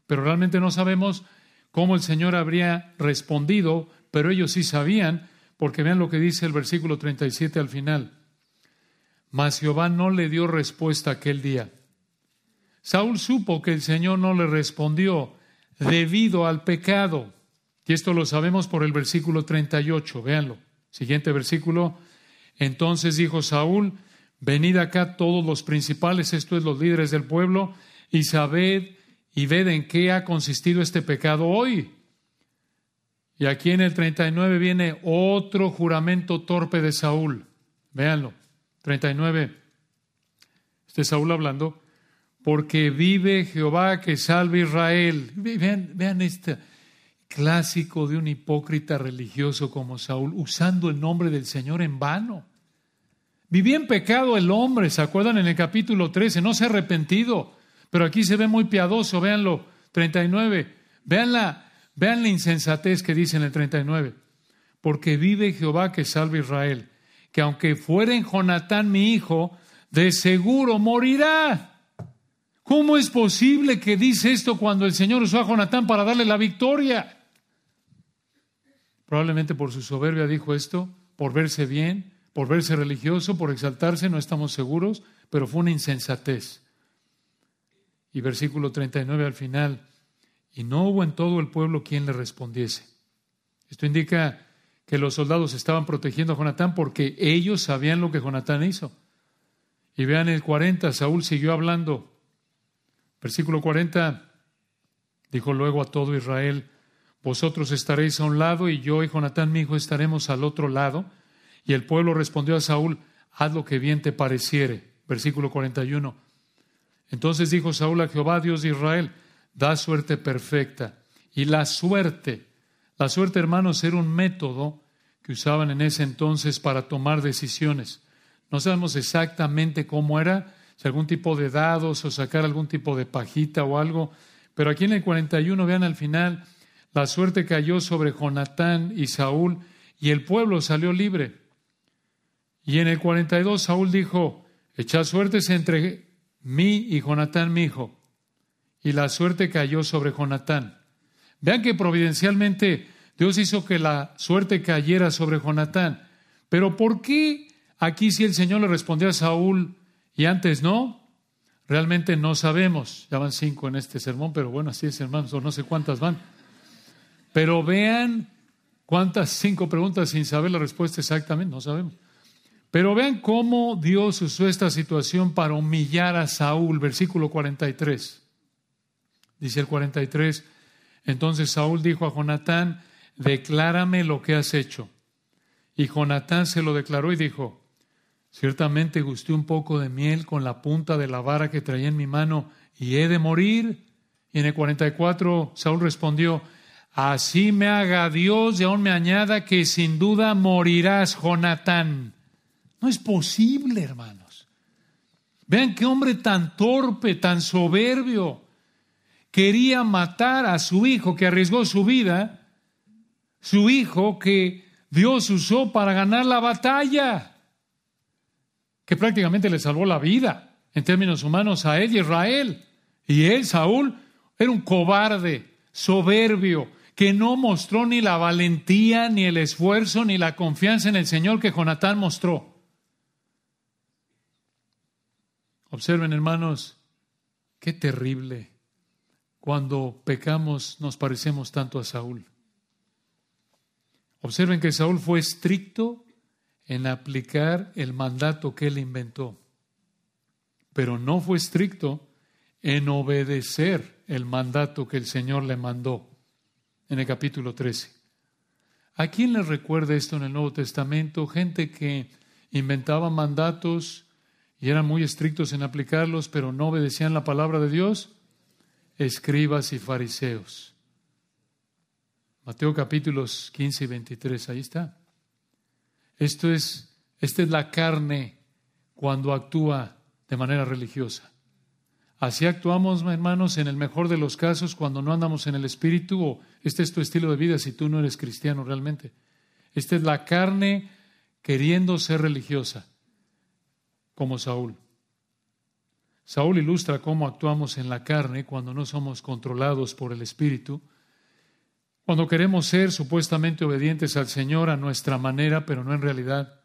Pero realmente no sabemos cómo el Señor habría respondido, pero ellos sí sabían, porque vean lo que dice el versículo 37 al final. Mas Jehová no le dio respuesta aquel día. Saúl supo que el Señor no le respondió debido al pecado. Y esto lo sabemos por el versículo 38. Véanlo. Siguiente versículo. Entonces dijo Saúl, venid acá todos los principales, esto es los líderes del pueblo, y sabed y ved en qué ha consistido este pecado hoy. Y aquí en el 39 viene otro juramento torpe de Saúl. Véanlo. 39. Este Saúl hablando. Porque vive Jehová que salve Israel. Vean, vean clásico de un hipócrita religioso como Saúl, usando el nombre del Señor en vano. Vivía en pecado el hombre, ¿se acuerdan en el capítulo 13? No se ha arrepentido, pero aquí se ve muy piadoso, véanlo, 39. Vean la, vean la insensatez que dice en el 39. Porque vive Jehová que salve Israel, que aunque fuera en Jonatán mi hijo, de seguro morirá. ¿Cómo es posible que dice esto cuando el Señor usó a Jonatán para darle la victoria? Probablemente por su soberbia dijo esto, por verse bien, por verse religioso, por exaltarse, no estamos seguros, pero fue una insensatez. Y versículo 39 al final, y no hubo en todo el pueblo quien le respondiese. Esto indica que los soldados estaban protegiendo a Jonatán porque ellos sabían lo que Jonatán hizo. Y vean el 40, Saúl siguió hablando. Versículo 40, dijo luego a todo Israel, vosotros estaréis a un lado y yo y Jonatán mi hijo estaremos al otro lado. Y el pueblo respondió a Saúl, haz lo que bien te pareciere. Versículo 41. Entonces dijo Saúl a Jehová, Dios de Israel, da suerte perfecta. Y la suerte, la suerte, hermanos, era un método que usaban en ese entonces para tomar decisiones. No sabemos exactamente cómo era, si algún tipo de dados o sacar algún tipo de pajita o algo, pero aquí en el 41, vean al final, la suerte cayó sobre Jonatán y Saúl y el pueblo salió libre. Y en el 42 Saúl dijo, echad suertes entre mí y Jonatán mi hijo. Y la suerte cayó sobre Jonatán. Vean que providencialmente Dios hizo que la suerte cayera sobre Jonatán. Pero ¿por qué aquí si el Señor le respondió a Saúl y antes no? Realmente no sabemos. Ya van cinco en este sermón, pero bueno, así es, hermanos, o no sé cuántas van. Pero vean cuántas cinco preguntas sin saber la respuesta exactamente, no sabemos. Pero vean cómo Dios usó esta situación para humillar a Saúl, versículo 43. Dice el 43, entonces Saúl dijo a Jonatán, declárame lo que has hecho. Y Jonatán se lo declaró y dijo, ciertamente gusté un poco de miel con la punta de la vara que traía en mi mano y he de morir. Y en el 44 Saúl respondió, así me haga Dios y aún me añada que sin duda morirás, Jonatán. No es posible, hermanos. Vean qué hombre tan torpe, tan soberbio. Quería matar a su hijo que arriesgó su vida, su hijo que Dios usó para ganar la batalla, que prácticamente le salvó la vida en términos humanos a él y Israel. Y él, Saúl, era un cobarde, soberbio, que no mostró ni la valentía, ni el esfuerzo, ni la confianza en el Señor que Jonatán mostró. Observen, hermanos, qué terrible cuando pecamos nos parecemos tanto a Saúl. Observen que Saúl fue estricto en aplicar el mandato que él inventó, pero no fue estricto en obedecer el mandato que el Señor le mandó en el capítulo 13. ¿A quién le recuerda esto en el Nuevo Testamento? Gente que inventaba mandatos y eran muy estrictos en aplicarlos, pero no obedecían la palabra de Dios, escribas y fariseos. Mateo capítulos 15 y 23, ahí está. Esto es, esta es la carne cuando actúa de manera religiosa. Así actuamos, hermanos, en el mejor de los casos cuando no andamos en el espíritu o este es tu estilo de vida si tú no eres cristiano realmente. Esta es la carne queriendo ser religiosa como Saúl. Saúl ilustra cómo actuamos en la carne cuando no somos controlados por el Espíritu, cuando queremos ser supuestamente obedientes al Señor a nuestra manera, pero no en realidad.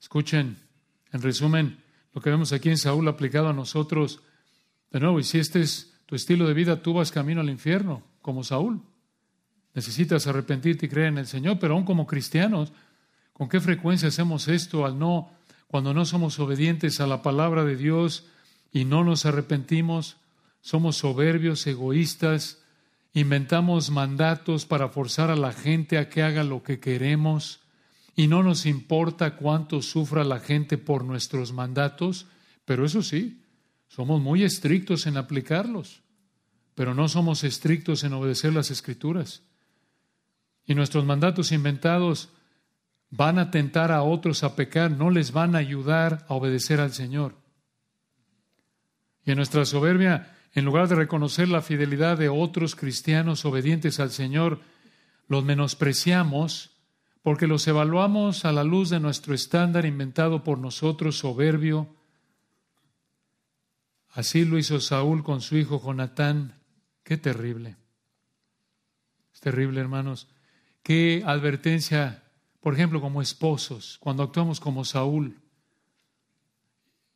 Escuchen, en resumen, lo que vemos aquí en Saúl aplicado a nosotros, de nuevo, y si este es tu estilo de vida, tú vas camino al infierno, como Saúl. Necesitas arrepentirte y creer en el Señor, pero aún como cristianos, ¿con qué frecuencia hacemos esto al no cuando no somos obedientes a la palabra de Dios y no nos arrepentimos, somos soberbios, egoístas, inventamos mandatos para forzar a la gente a que haga lo que queremos y no nos importa cuánto sufra la gente por nuestros mandatos, pero eso sí, somos muy estrictos en aplicarlos, pero no somos estrictos en obedecer las escrituras. Y nuestros mandatos inventados van a tentar a otros a pecar, no les van a ayudar a obedecer al Señor. Y en nuestra soberbia, en lugar de reconocer la fidelidad de otros cristianos obedientes al Señor, los menospreciamos porque los evaluamos a la luz de nuestro estándar inventado por nosotros, soberbio. Así lo hizo Saúl con su hijo Jonatán. Qué terrible. Es terrible, hermanos. Qué advertencia por ejemplo, como esposos, cuando actuamos como Saúl,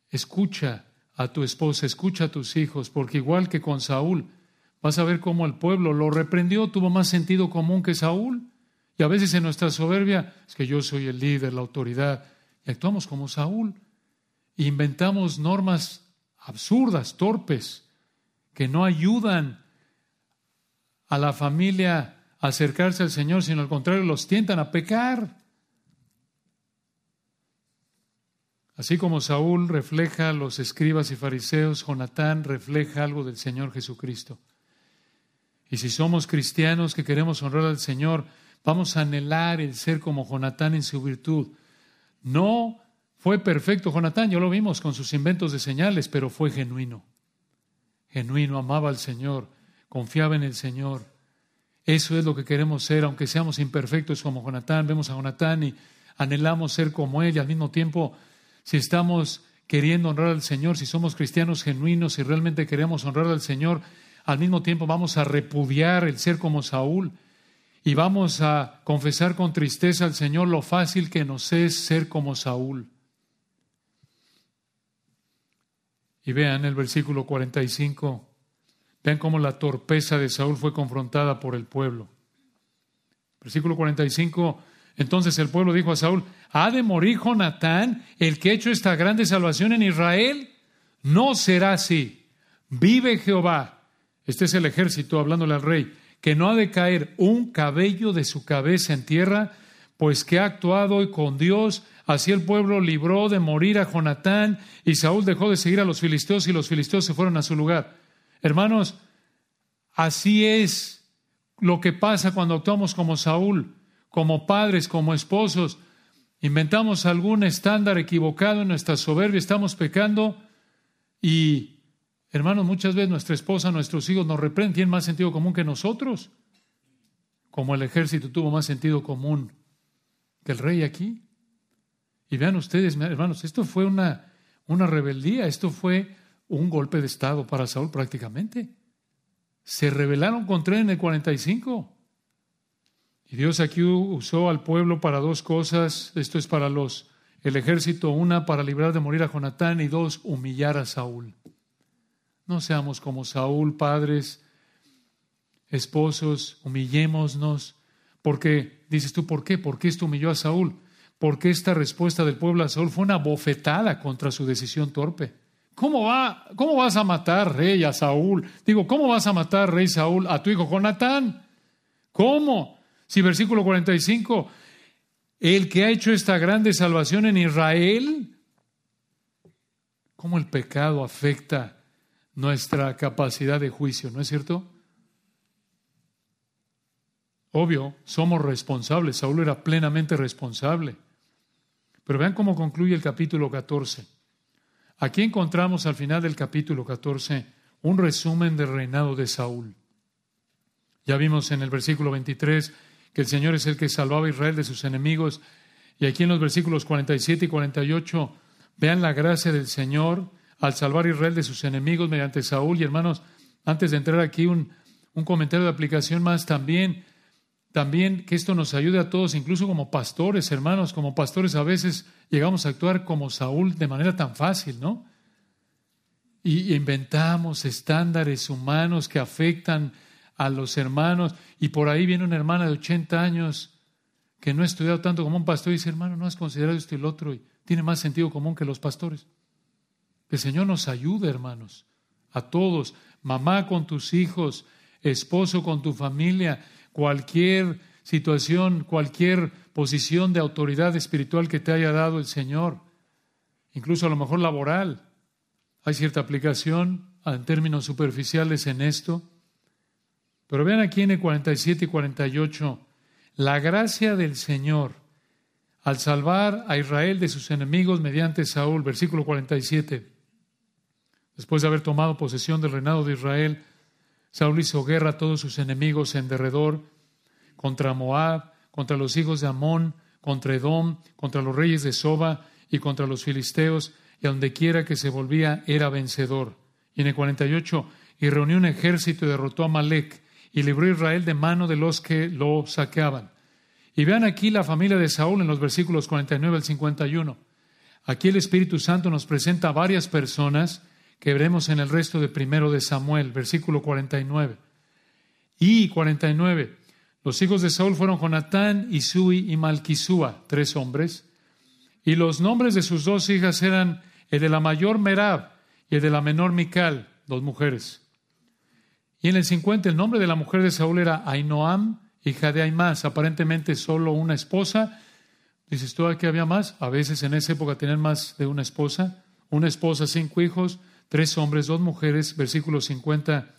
escucha a tu esposa, escucha a tus hijos, porque igual que con Saúl, vas a ver cómo el pueblo lo reprendió, tuvo más sentido común que Saúl. Y a veces en nuestra soberbia es que yo soy el líder, la autoridad, y actuamos como Saúl. Inventamos normas absurdas, torpes, que no ayudan a la familia acercarse al Señor, sino al contrario, los tientan a pecar. Así como Saúl refleja a los escribas y fariseos, Jonatán refleja algo del Señor Jesucristo. Y si somos cristianos que queremos honrar al Señor, vamos a anhelar el ser como Jonatán en su virtud. No fue perfecto Jonatán, ya lo vimos con sus inventos de señales, pero fue genuino. Genuino, amaba al Señor, confiaba en el Señor. Eso es lo que queremos ser, aunque seamos imperfectos como Jonatán. Vemos a Jonatán y anhelamos ser como él y al mismo tiempo, si estamos queriendo honrar al Señor, si somos cristianos genuinos y realmente queremos honrar al Señor, al mismo tiempo vamos a repudiar el ser como Saúl y vamos a confesar con tristeza al Señor lo fácil que nos es ser como Saúl. Y vean el versículo 45. Vean cómo la torpeza de Saúl fue confrontada por el pueblo. Versículo 45. Entonces el pueblo dijo a Saúl, ¿ha de morir Jonatán, el que ha hecho esta grande salvación en Israel? No será así. Vive Jehová. Este es el ejército hablándole al rey, que no ha de caer un cabello de su cabeza en tierra, pues que ha actuado hoy con Dios. Así el pueblo libró de morir a Jonatán y Saúl dejó de seguir a los filisteos y los filisteos se fueron a su lugar. Hermanos, así es lo que pasa cuando actuamos como Saúl, como padres, como esposos. Inventamos algún estándar equivocado en nuestra soberbia, estamos pecando y, hermanos, muchas veces nuestra esposa, nuestros hijos nos reprenden, tienen más sentido común que nosotros, como el ejército tuvo más sentido común que el rey aquí. Y vean ustedes, hermanos, esto fue una, una rebeldía, esto fue un golpe de Estado para Saúl prácticamente. Se rebelaron contra él en el 45. Y Dios aquí usó al pueblo para dos cosas. Esto es para los el ejército, una para librar de morir a Jonatán y dos humillar a Saúl. No seamos como Saúl, padres, esposos, humillémonos. Porque, dices tú, ¿por qué? ¿Por qué esto humilló a Saúl? Porque esta respuesta del pueblo a Saúl fue una bofetada contra su decisión torpe. ¿Cómo, va, ¿Cómo vas a matar, rey, a Saúl? Digo, ¿cómo vas a matar, rey Saúl, a tu hijo Jonatán? ¿Cómo? Si versículo 45, el que ha hecho esta grande salvación en Israel, ¿cómo el pecado afecta nuestra capacidad de juicio? ¿No es cierto? Obvio, somos responsables. Saúl era plenamente responsable. Pero vean cómo concluye el capítulo 14. Aquí encontramos al final del capítulo 14 un resumen del reinado de Saúl. Ya vimos en el versículo 23 que el Señor es el que salvaba a Israel de sus enemigos. Y aquí en los versículos 47 y 48 vean la gracia del Señor al salvar a Israel de sus enemigos mediante Saúl. Y hermanos, antes de entrar aquí, un comentario de aplicación más también. También que esto nos ayude a todos, incluso como pastores, hermanos, como pastores a veces llegamos a actuar como Saúl de manera tan fácil, ¿no? Y inventamos estándares humanos que afectan a los hermanos. Y por ahí viene una hermana de 80 años que no ha estudiado tanto como un pastor y dice, hermano, no has considerado esto y el otro y tiene más sentido común que los pastores. Que el Señor nos ayude, hermanos, a todos, mamá con tus hijos, esposo, con tu familia, cualquier situación, cualquier posición de autoridad espiritual que te haya dado el Señor, incluso a lo mejor laboral. Hay cierta aplicación en términos superficiales en esto. Pero vean aquí en el 47 y 48, la gracia del Señor al salvar a Israel de sus enemigos mediante Saúl, versículo 47. Después de haber tomado posesión del reinado de Israel, Saúl hizo guerra a todos sus enemigos en derredor, contra Moab, contra los hijos de Amón, contra Edom, contra los reyes de Soba y contra los filisteos, y a donde quiera que se volvía era vencedor. Y en el 48, y reunió un ejército y derrotó a Malek, y libró a Israel de mano de los que lo saqueaban. Y vean aquí la familia de Saúl en los versículos 49 al 51. Aquí el Espíritu Santo nos presenta a varias personas que veremos en el resto de primero de Samuel, versículo 49. Y 49. Los hijos de Saúl fueron Jonatán, Isui y Malquisúa, tres hombres. Y los nombres de sus dos hijas eran el de la mayor Merab y el de la menor Mical, dos mujeres. Y en el 50 el nombre de la mujer de Saúl era Ainoam, hija de Aimás, aparentemente solo una esposa. Dices tú que había más. A veces en esa época tenían más de una esposa. Una esposa, cinco hijos, tres hombres, dos mujeres, versículo 50.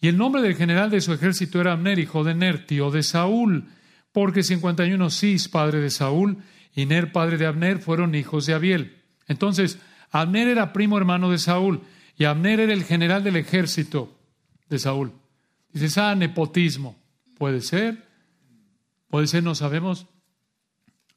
Y el nombre del general de su ejército era Abner, hijo de Ner, tío de Saúl, porque 51 Cis, padre de Saúl, y Ner, padre de Abner, fueron hijos de Abiel. Entonces, Abner era primo hermano de Saúl, y Abner era el general del ejército de Saúl. Dices, ah, nepotismo. Puede ser, puede ser, no sabemos.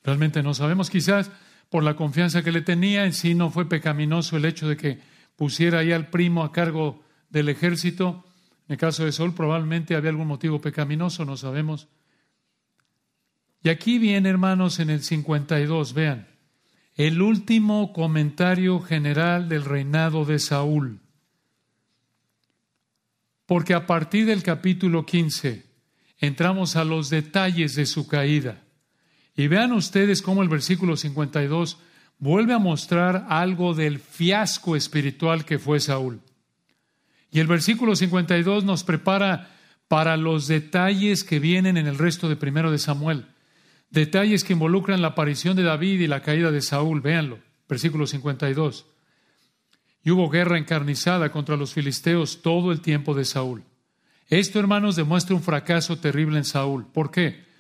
Realmente no sabemos, quizás por la confianza que le tenía, en sí no fue pecaminoso el hecho de que pusiera ahí al primo a cargo del ejército. En el caso de Saúl probablemente había algún motivo pecaminoso, no sabemos. Y aquí viene, hermanos, en el 52, vean, el último comentario general del reinado de Saúl. Porque a partir del capítulo 15 entramos a los detalles de su caída. Y vean ustedes cómo el versículo 52 vuelve a mostrar algo del fiasco espiritual que fue Saúl. Y el versículo 52 nos prepara para los detalles que vienen en el resto de primero de Samuel. Detalles que involucran la aparición de David y la caída de Saúl. Véanlo, versículo 52. Y hubo guerra encarnizada contra los filisteos todo el tiempo de Saúl. Esto, hermanos, demuestra un fracaso terrible en Saúl. ¿Por qué?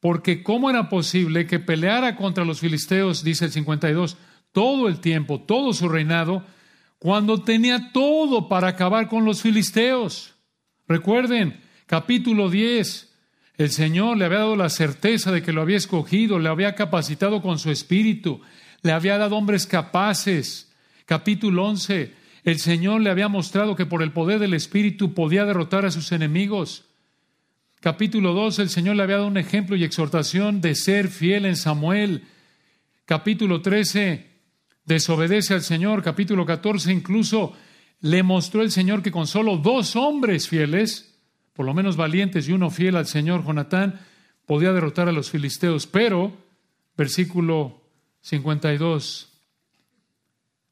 Porque ¿cómo era posible que peleara contra los filisteos, dice el 52, todo el tiempo, todo su reinado, cuando tenía todo para acabar con los filisteos. Recuerden, capítulo 10, el Señor le había dado la certeza de que lo había escogido, le había capacitado con su espíritu, le había dado hombres capaces. Capítulo 11, el Señor le había mostrado que por el poder del espíritu podía derrotar a sus enemigos. Capítulo 12, el Señor le había dado un ejemplo y exhortación de ser fiel en Samuel. Capítulo 13, desobedece al Señor. Capítulo 14 incluso le mostró el Señor que con solo dos hombres fieles, por lo menos valientes y uno fiel al Señor, Jonatán, podía derrotar a los filisteos. Pero, versículo 52,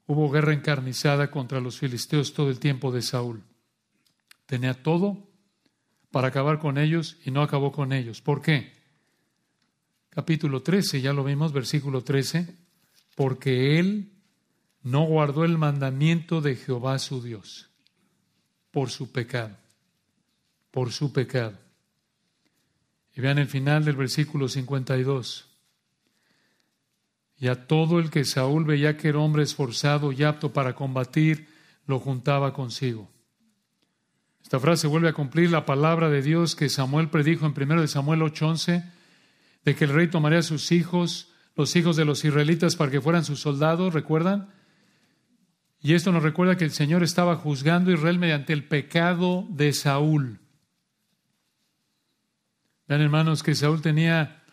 hubo guerra encarnizada contra los filisteos todo el tiempo de Saúl. Tenía todo para acabar con ellos y no acabó con ellos. ¿Por qué? Capítulo 13, ya lo vimos, versículo 13 porque él no guardó el mandamiento de Jehová su Dios por su pecado, por su pecado. Y vean el final del versículo 52. Y a todo el que Saúl veía que era hombre esforzado y apto para combatir, lo juntaba consigo. Esta frase vuelve a cumplir la palabra de Dios que Samuel predijo en 1 Samuel 8:11, de que el rey tomaría a sus hijos los hijos de los israelitas para que fueran sus soldados, ¿recuerdan? Y esto nos recuerda que el Señor estaba juzgando a Israel mediante el pecado de Saúl. Vean, hermanos, que Saúl tenía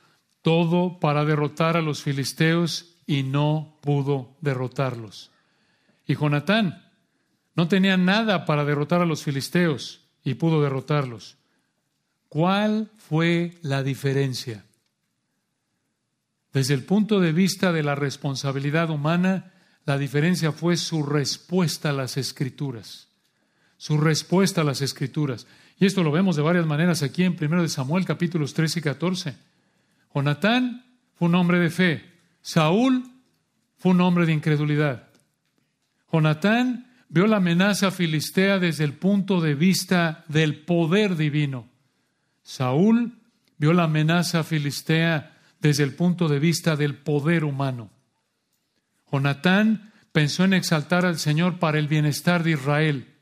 todo para derrotar a los filisteos y no pudo derrotarlos. Y Jonatán no tenía nada para derrotar a los filisteos y pudo derrotarlos. ¿Cuál fue la diferencia? Desde el punto de vista de la responsabilidad humana, la diferencia fue su respuesta a las escrituras, su respuesta a las escrituras. Y esto lo vemos de varias maneras aquí en 1 Samuel capítulos 13 y 14. Jonatán fue un hombre de fe. Saúl fue un hombre de incredulidad. Jonatán vio la amenaza filistea desde el punto de vista del poder divino. Saúl vio la amenaza filistea desde el punto de vista del poder humano. Jonatán pensó en exaltar al Señor para el bienestar de Israel.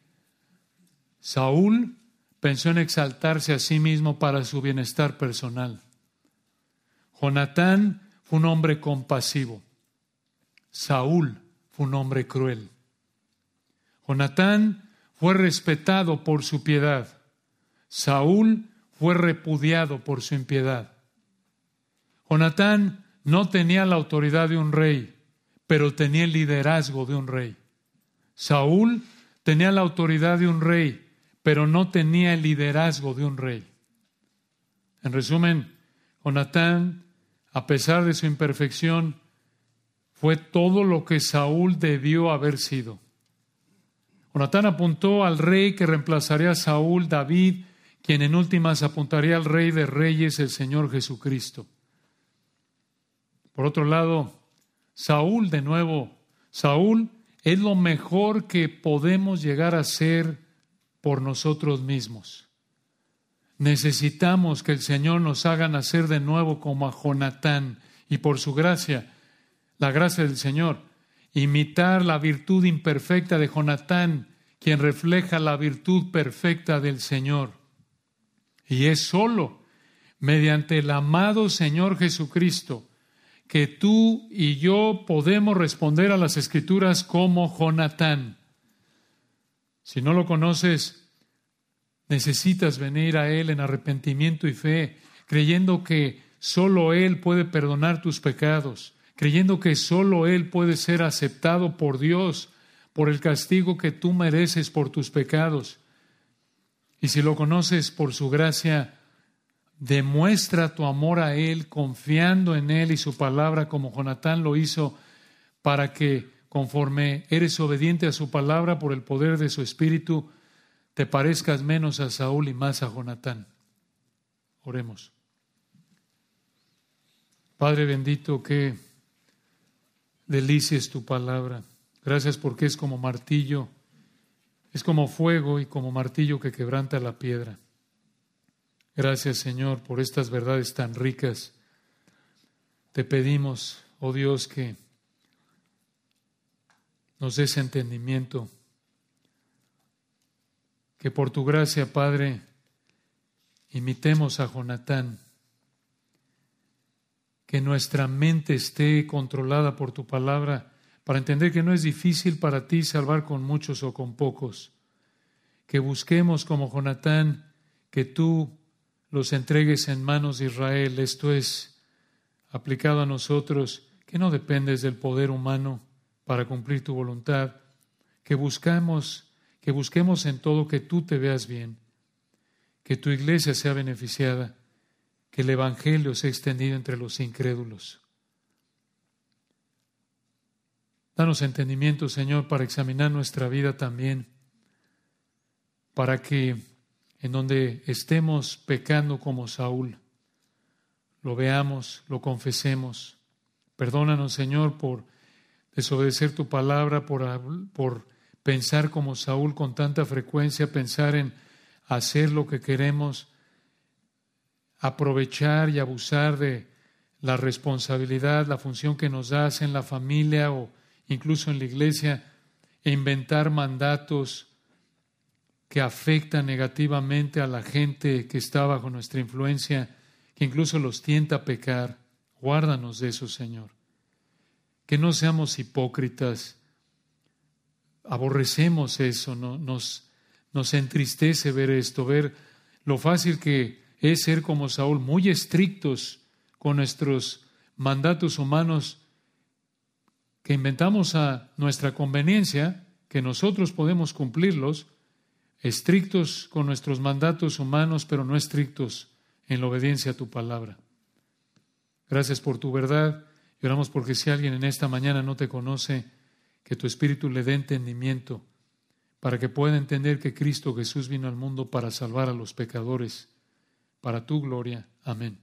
Saúl pensó en exaltarse a sí mismo para su bienestar personal. Jonatán fue un hombre compasivo. Saúl fue un hombre cruel. Jonatán fue respetado por su piedad. Saúl fue repudiado por su impiedad. Jonatán no tenía la autoridad de un rey, pero tenía el liderazgo de un rey. Saúl tenía la autoridad de un rey, pero no tenía el liderazgo de un rey. En resumen, Jonatán, a pesar de su imperfección, fue todo lo que Saúl debió haber sido. Jonatán apuntó al rey que reemplazaría a Saúl, David, quien en últimas apuntaría al rey de reyes, el Señor Jesucristo. Por otro lado, Saúl de nuevo, Saúl es lo mejor que podemos llegar a ser por nosotros mismos. Necesitamos que el Señor nos haga nacer de nuevo como a Jonatán y por su gracia, la gracia del Señor, imitar la virtud imperfecta de Jonatán, quien refleja la virtud perfecta del Señor. Y es solo mediante el amado Señor Jesucristo que tú y yo podemos responder a las escrituras como Jonatán. Si no lo conoces, necesitas venir a Él en arrepentimiento y fe, creyendo que solo Él puede perdonar tus pecados, creyendo que solo Él puede ser aceptado por Dios por el castigo que tú mereces por tus pecados. Y si lo conoces por su gracia, Demuestra tu amor a Él confiando en Él y su palabra como Jonatán lo hizo para que conforme eres obediente a su palabra por el poder de su espíritu, te parezcas menos a Saúl y más a Jonatán. Oremos. Padre bendito, qué delicia es tu palabra. Gracias porque es como martillo, es como fuego y como martillo que quebranta la piedra. Gracias Señor por estas verdades tan ricas. Te pedimos, oh Dios, que nos des entendimiento, que por tu gracia, Padre, imitemos a Jonatán, que nuestra mente esté controlada por tu palabra para entender que no es difícil para ti salvar con muchos o con pocos, que busquemos como Jonatán que tú los entregues en manos de Israel. Esto es aplicado a nosotros, que no dependes del poder humano para cumplir tu voluntad, que buscamos, que busquemos en todo que tú te veas bien, que tu iglesia sea beneficiada, que el Evangelio sea extendido entre los incrédulos. Danos entendimiento, Señor, para examinar nuestra vida también, para que en donde estemos pecando como Saúl, lo veamos, lo confesemos. Perdónanos, Señor, por desobedecer tu palabra, por, por pensar como Saúl con tanta frecuencia, pensar en hacer lo que queremos, aprovechar y abusar de la responsabilidad, la función que nos das en la familia o incluso en la iglesia, e inventar mandatos que afecta negativamente a la gente que está bajo nuestra influencia, que incluso los tienta a pecar. Guárdanos de eso, Señor. Que no seamos hipócritas. Aborrecemos eso, ¿no? nos, nos entristece ver esto, ver lo fácil que es ser como Saúl, muy estrictos con nuestros mandatos humanos que inventamos a nuestra conveniencia, que nosotros podemos cumplirlos, estrictos con nuestros mandatos humanos, pero no estrictos en la obediencia a tu palabra. Gracias por tu verdad y oramos porque si alguien en esta mañana no te conoce, que tu espíritu le dé entendimiento para que pueda entender que Cristo Jesús vino al mundo para salvar a los pecadores, para tu gloria. Amén.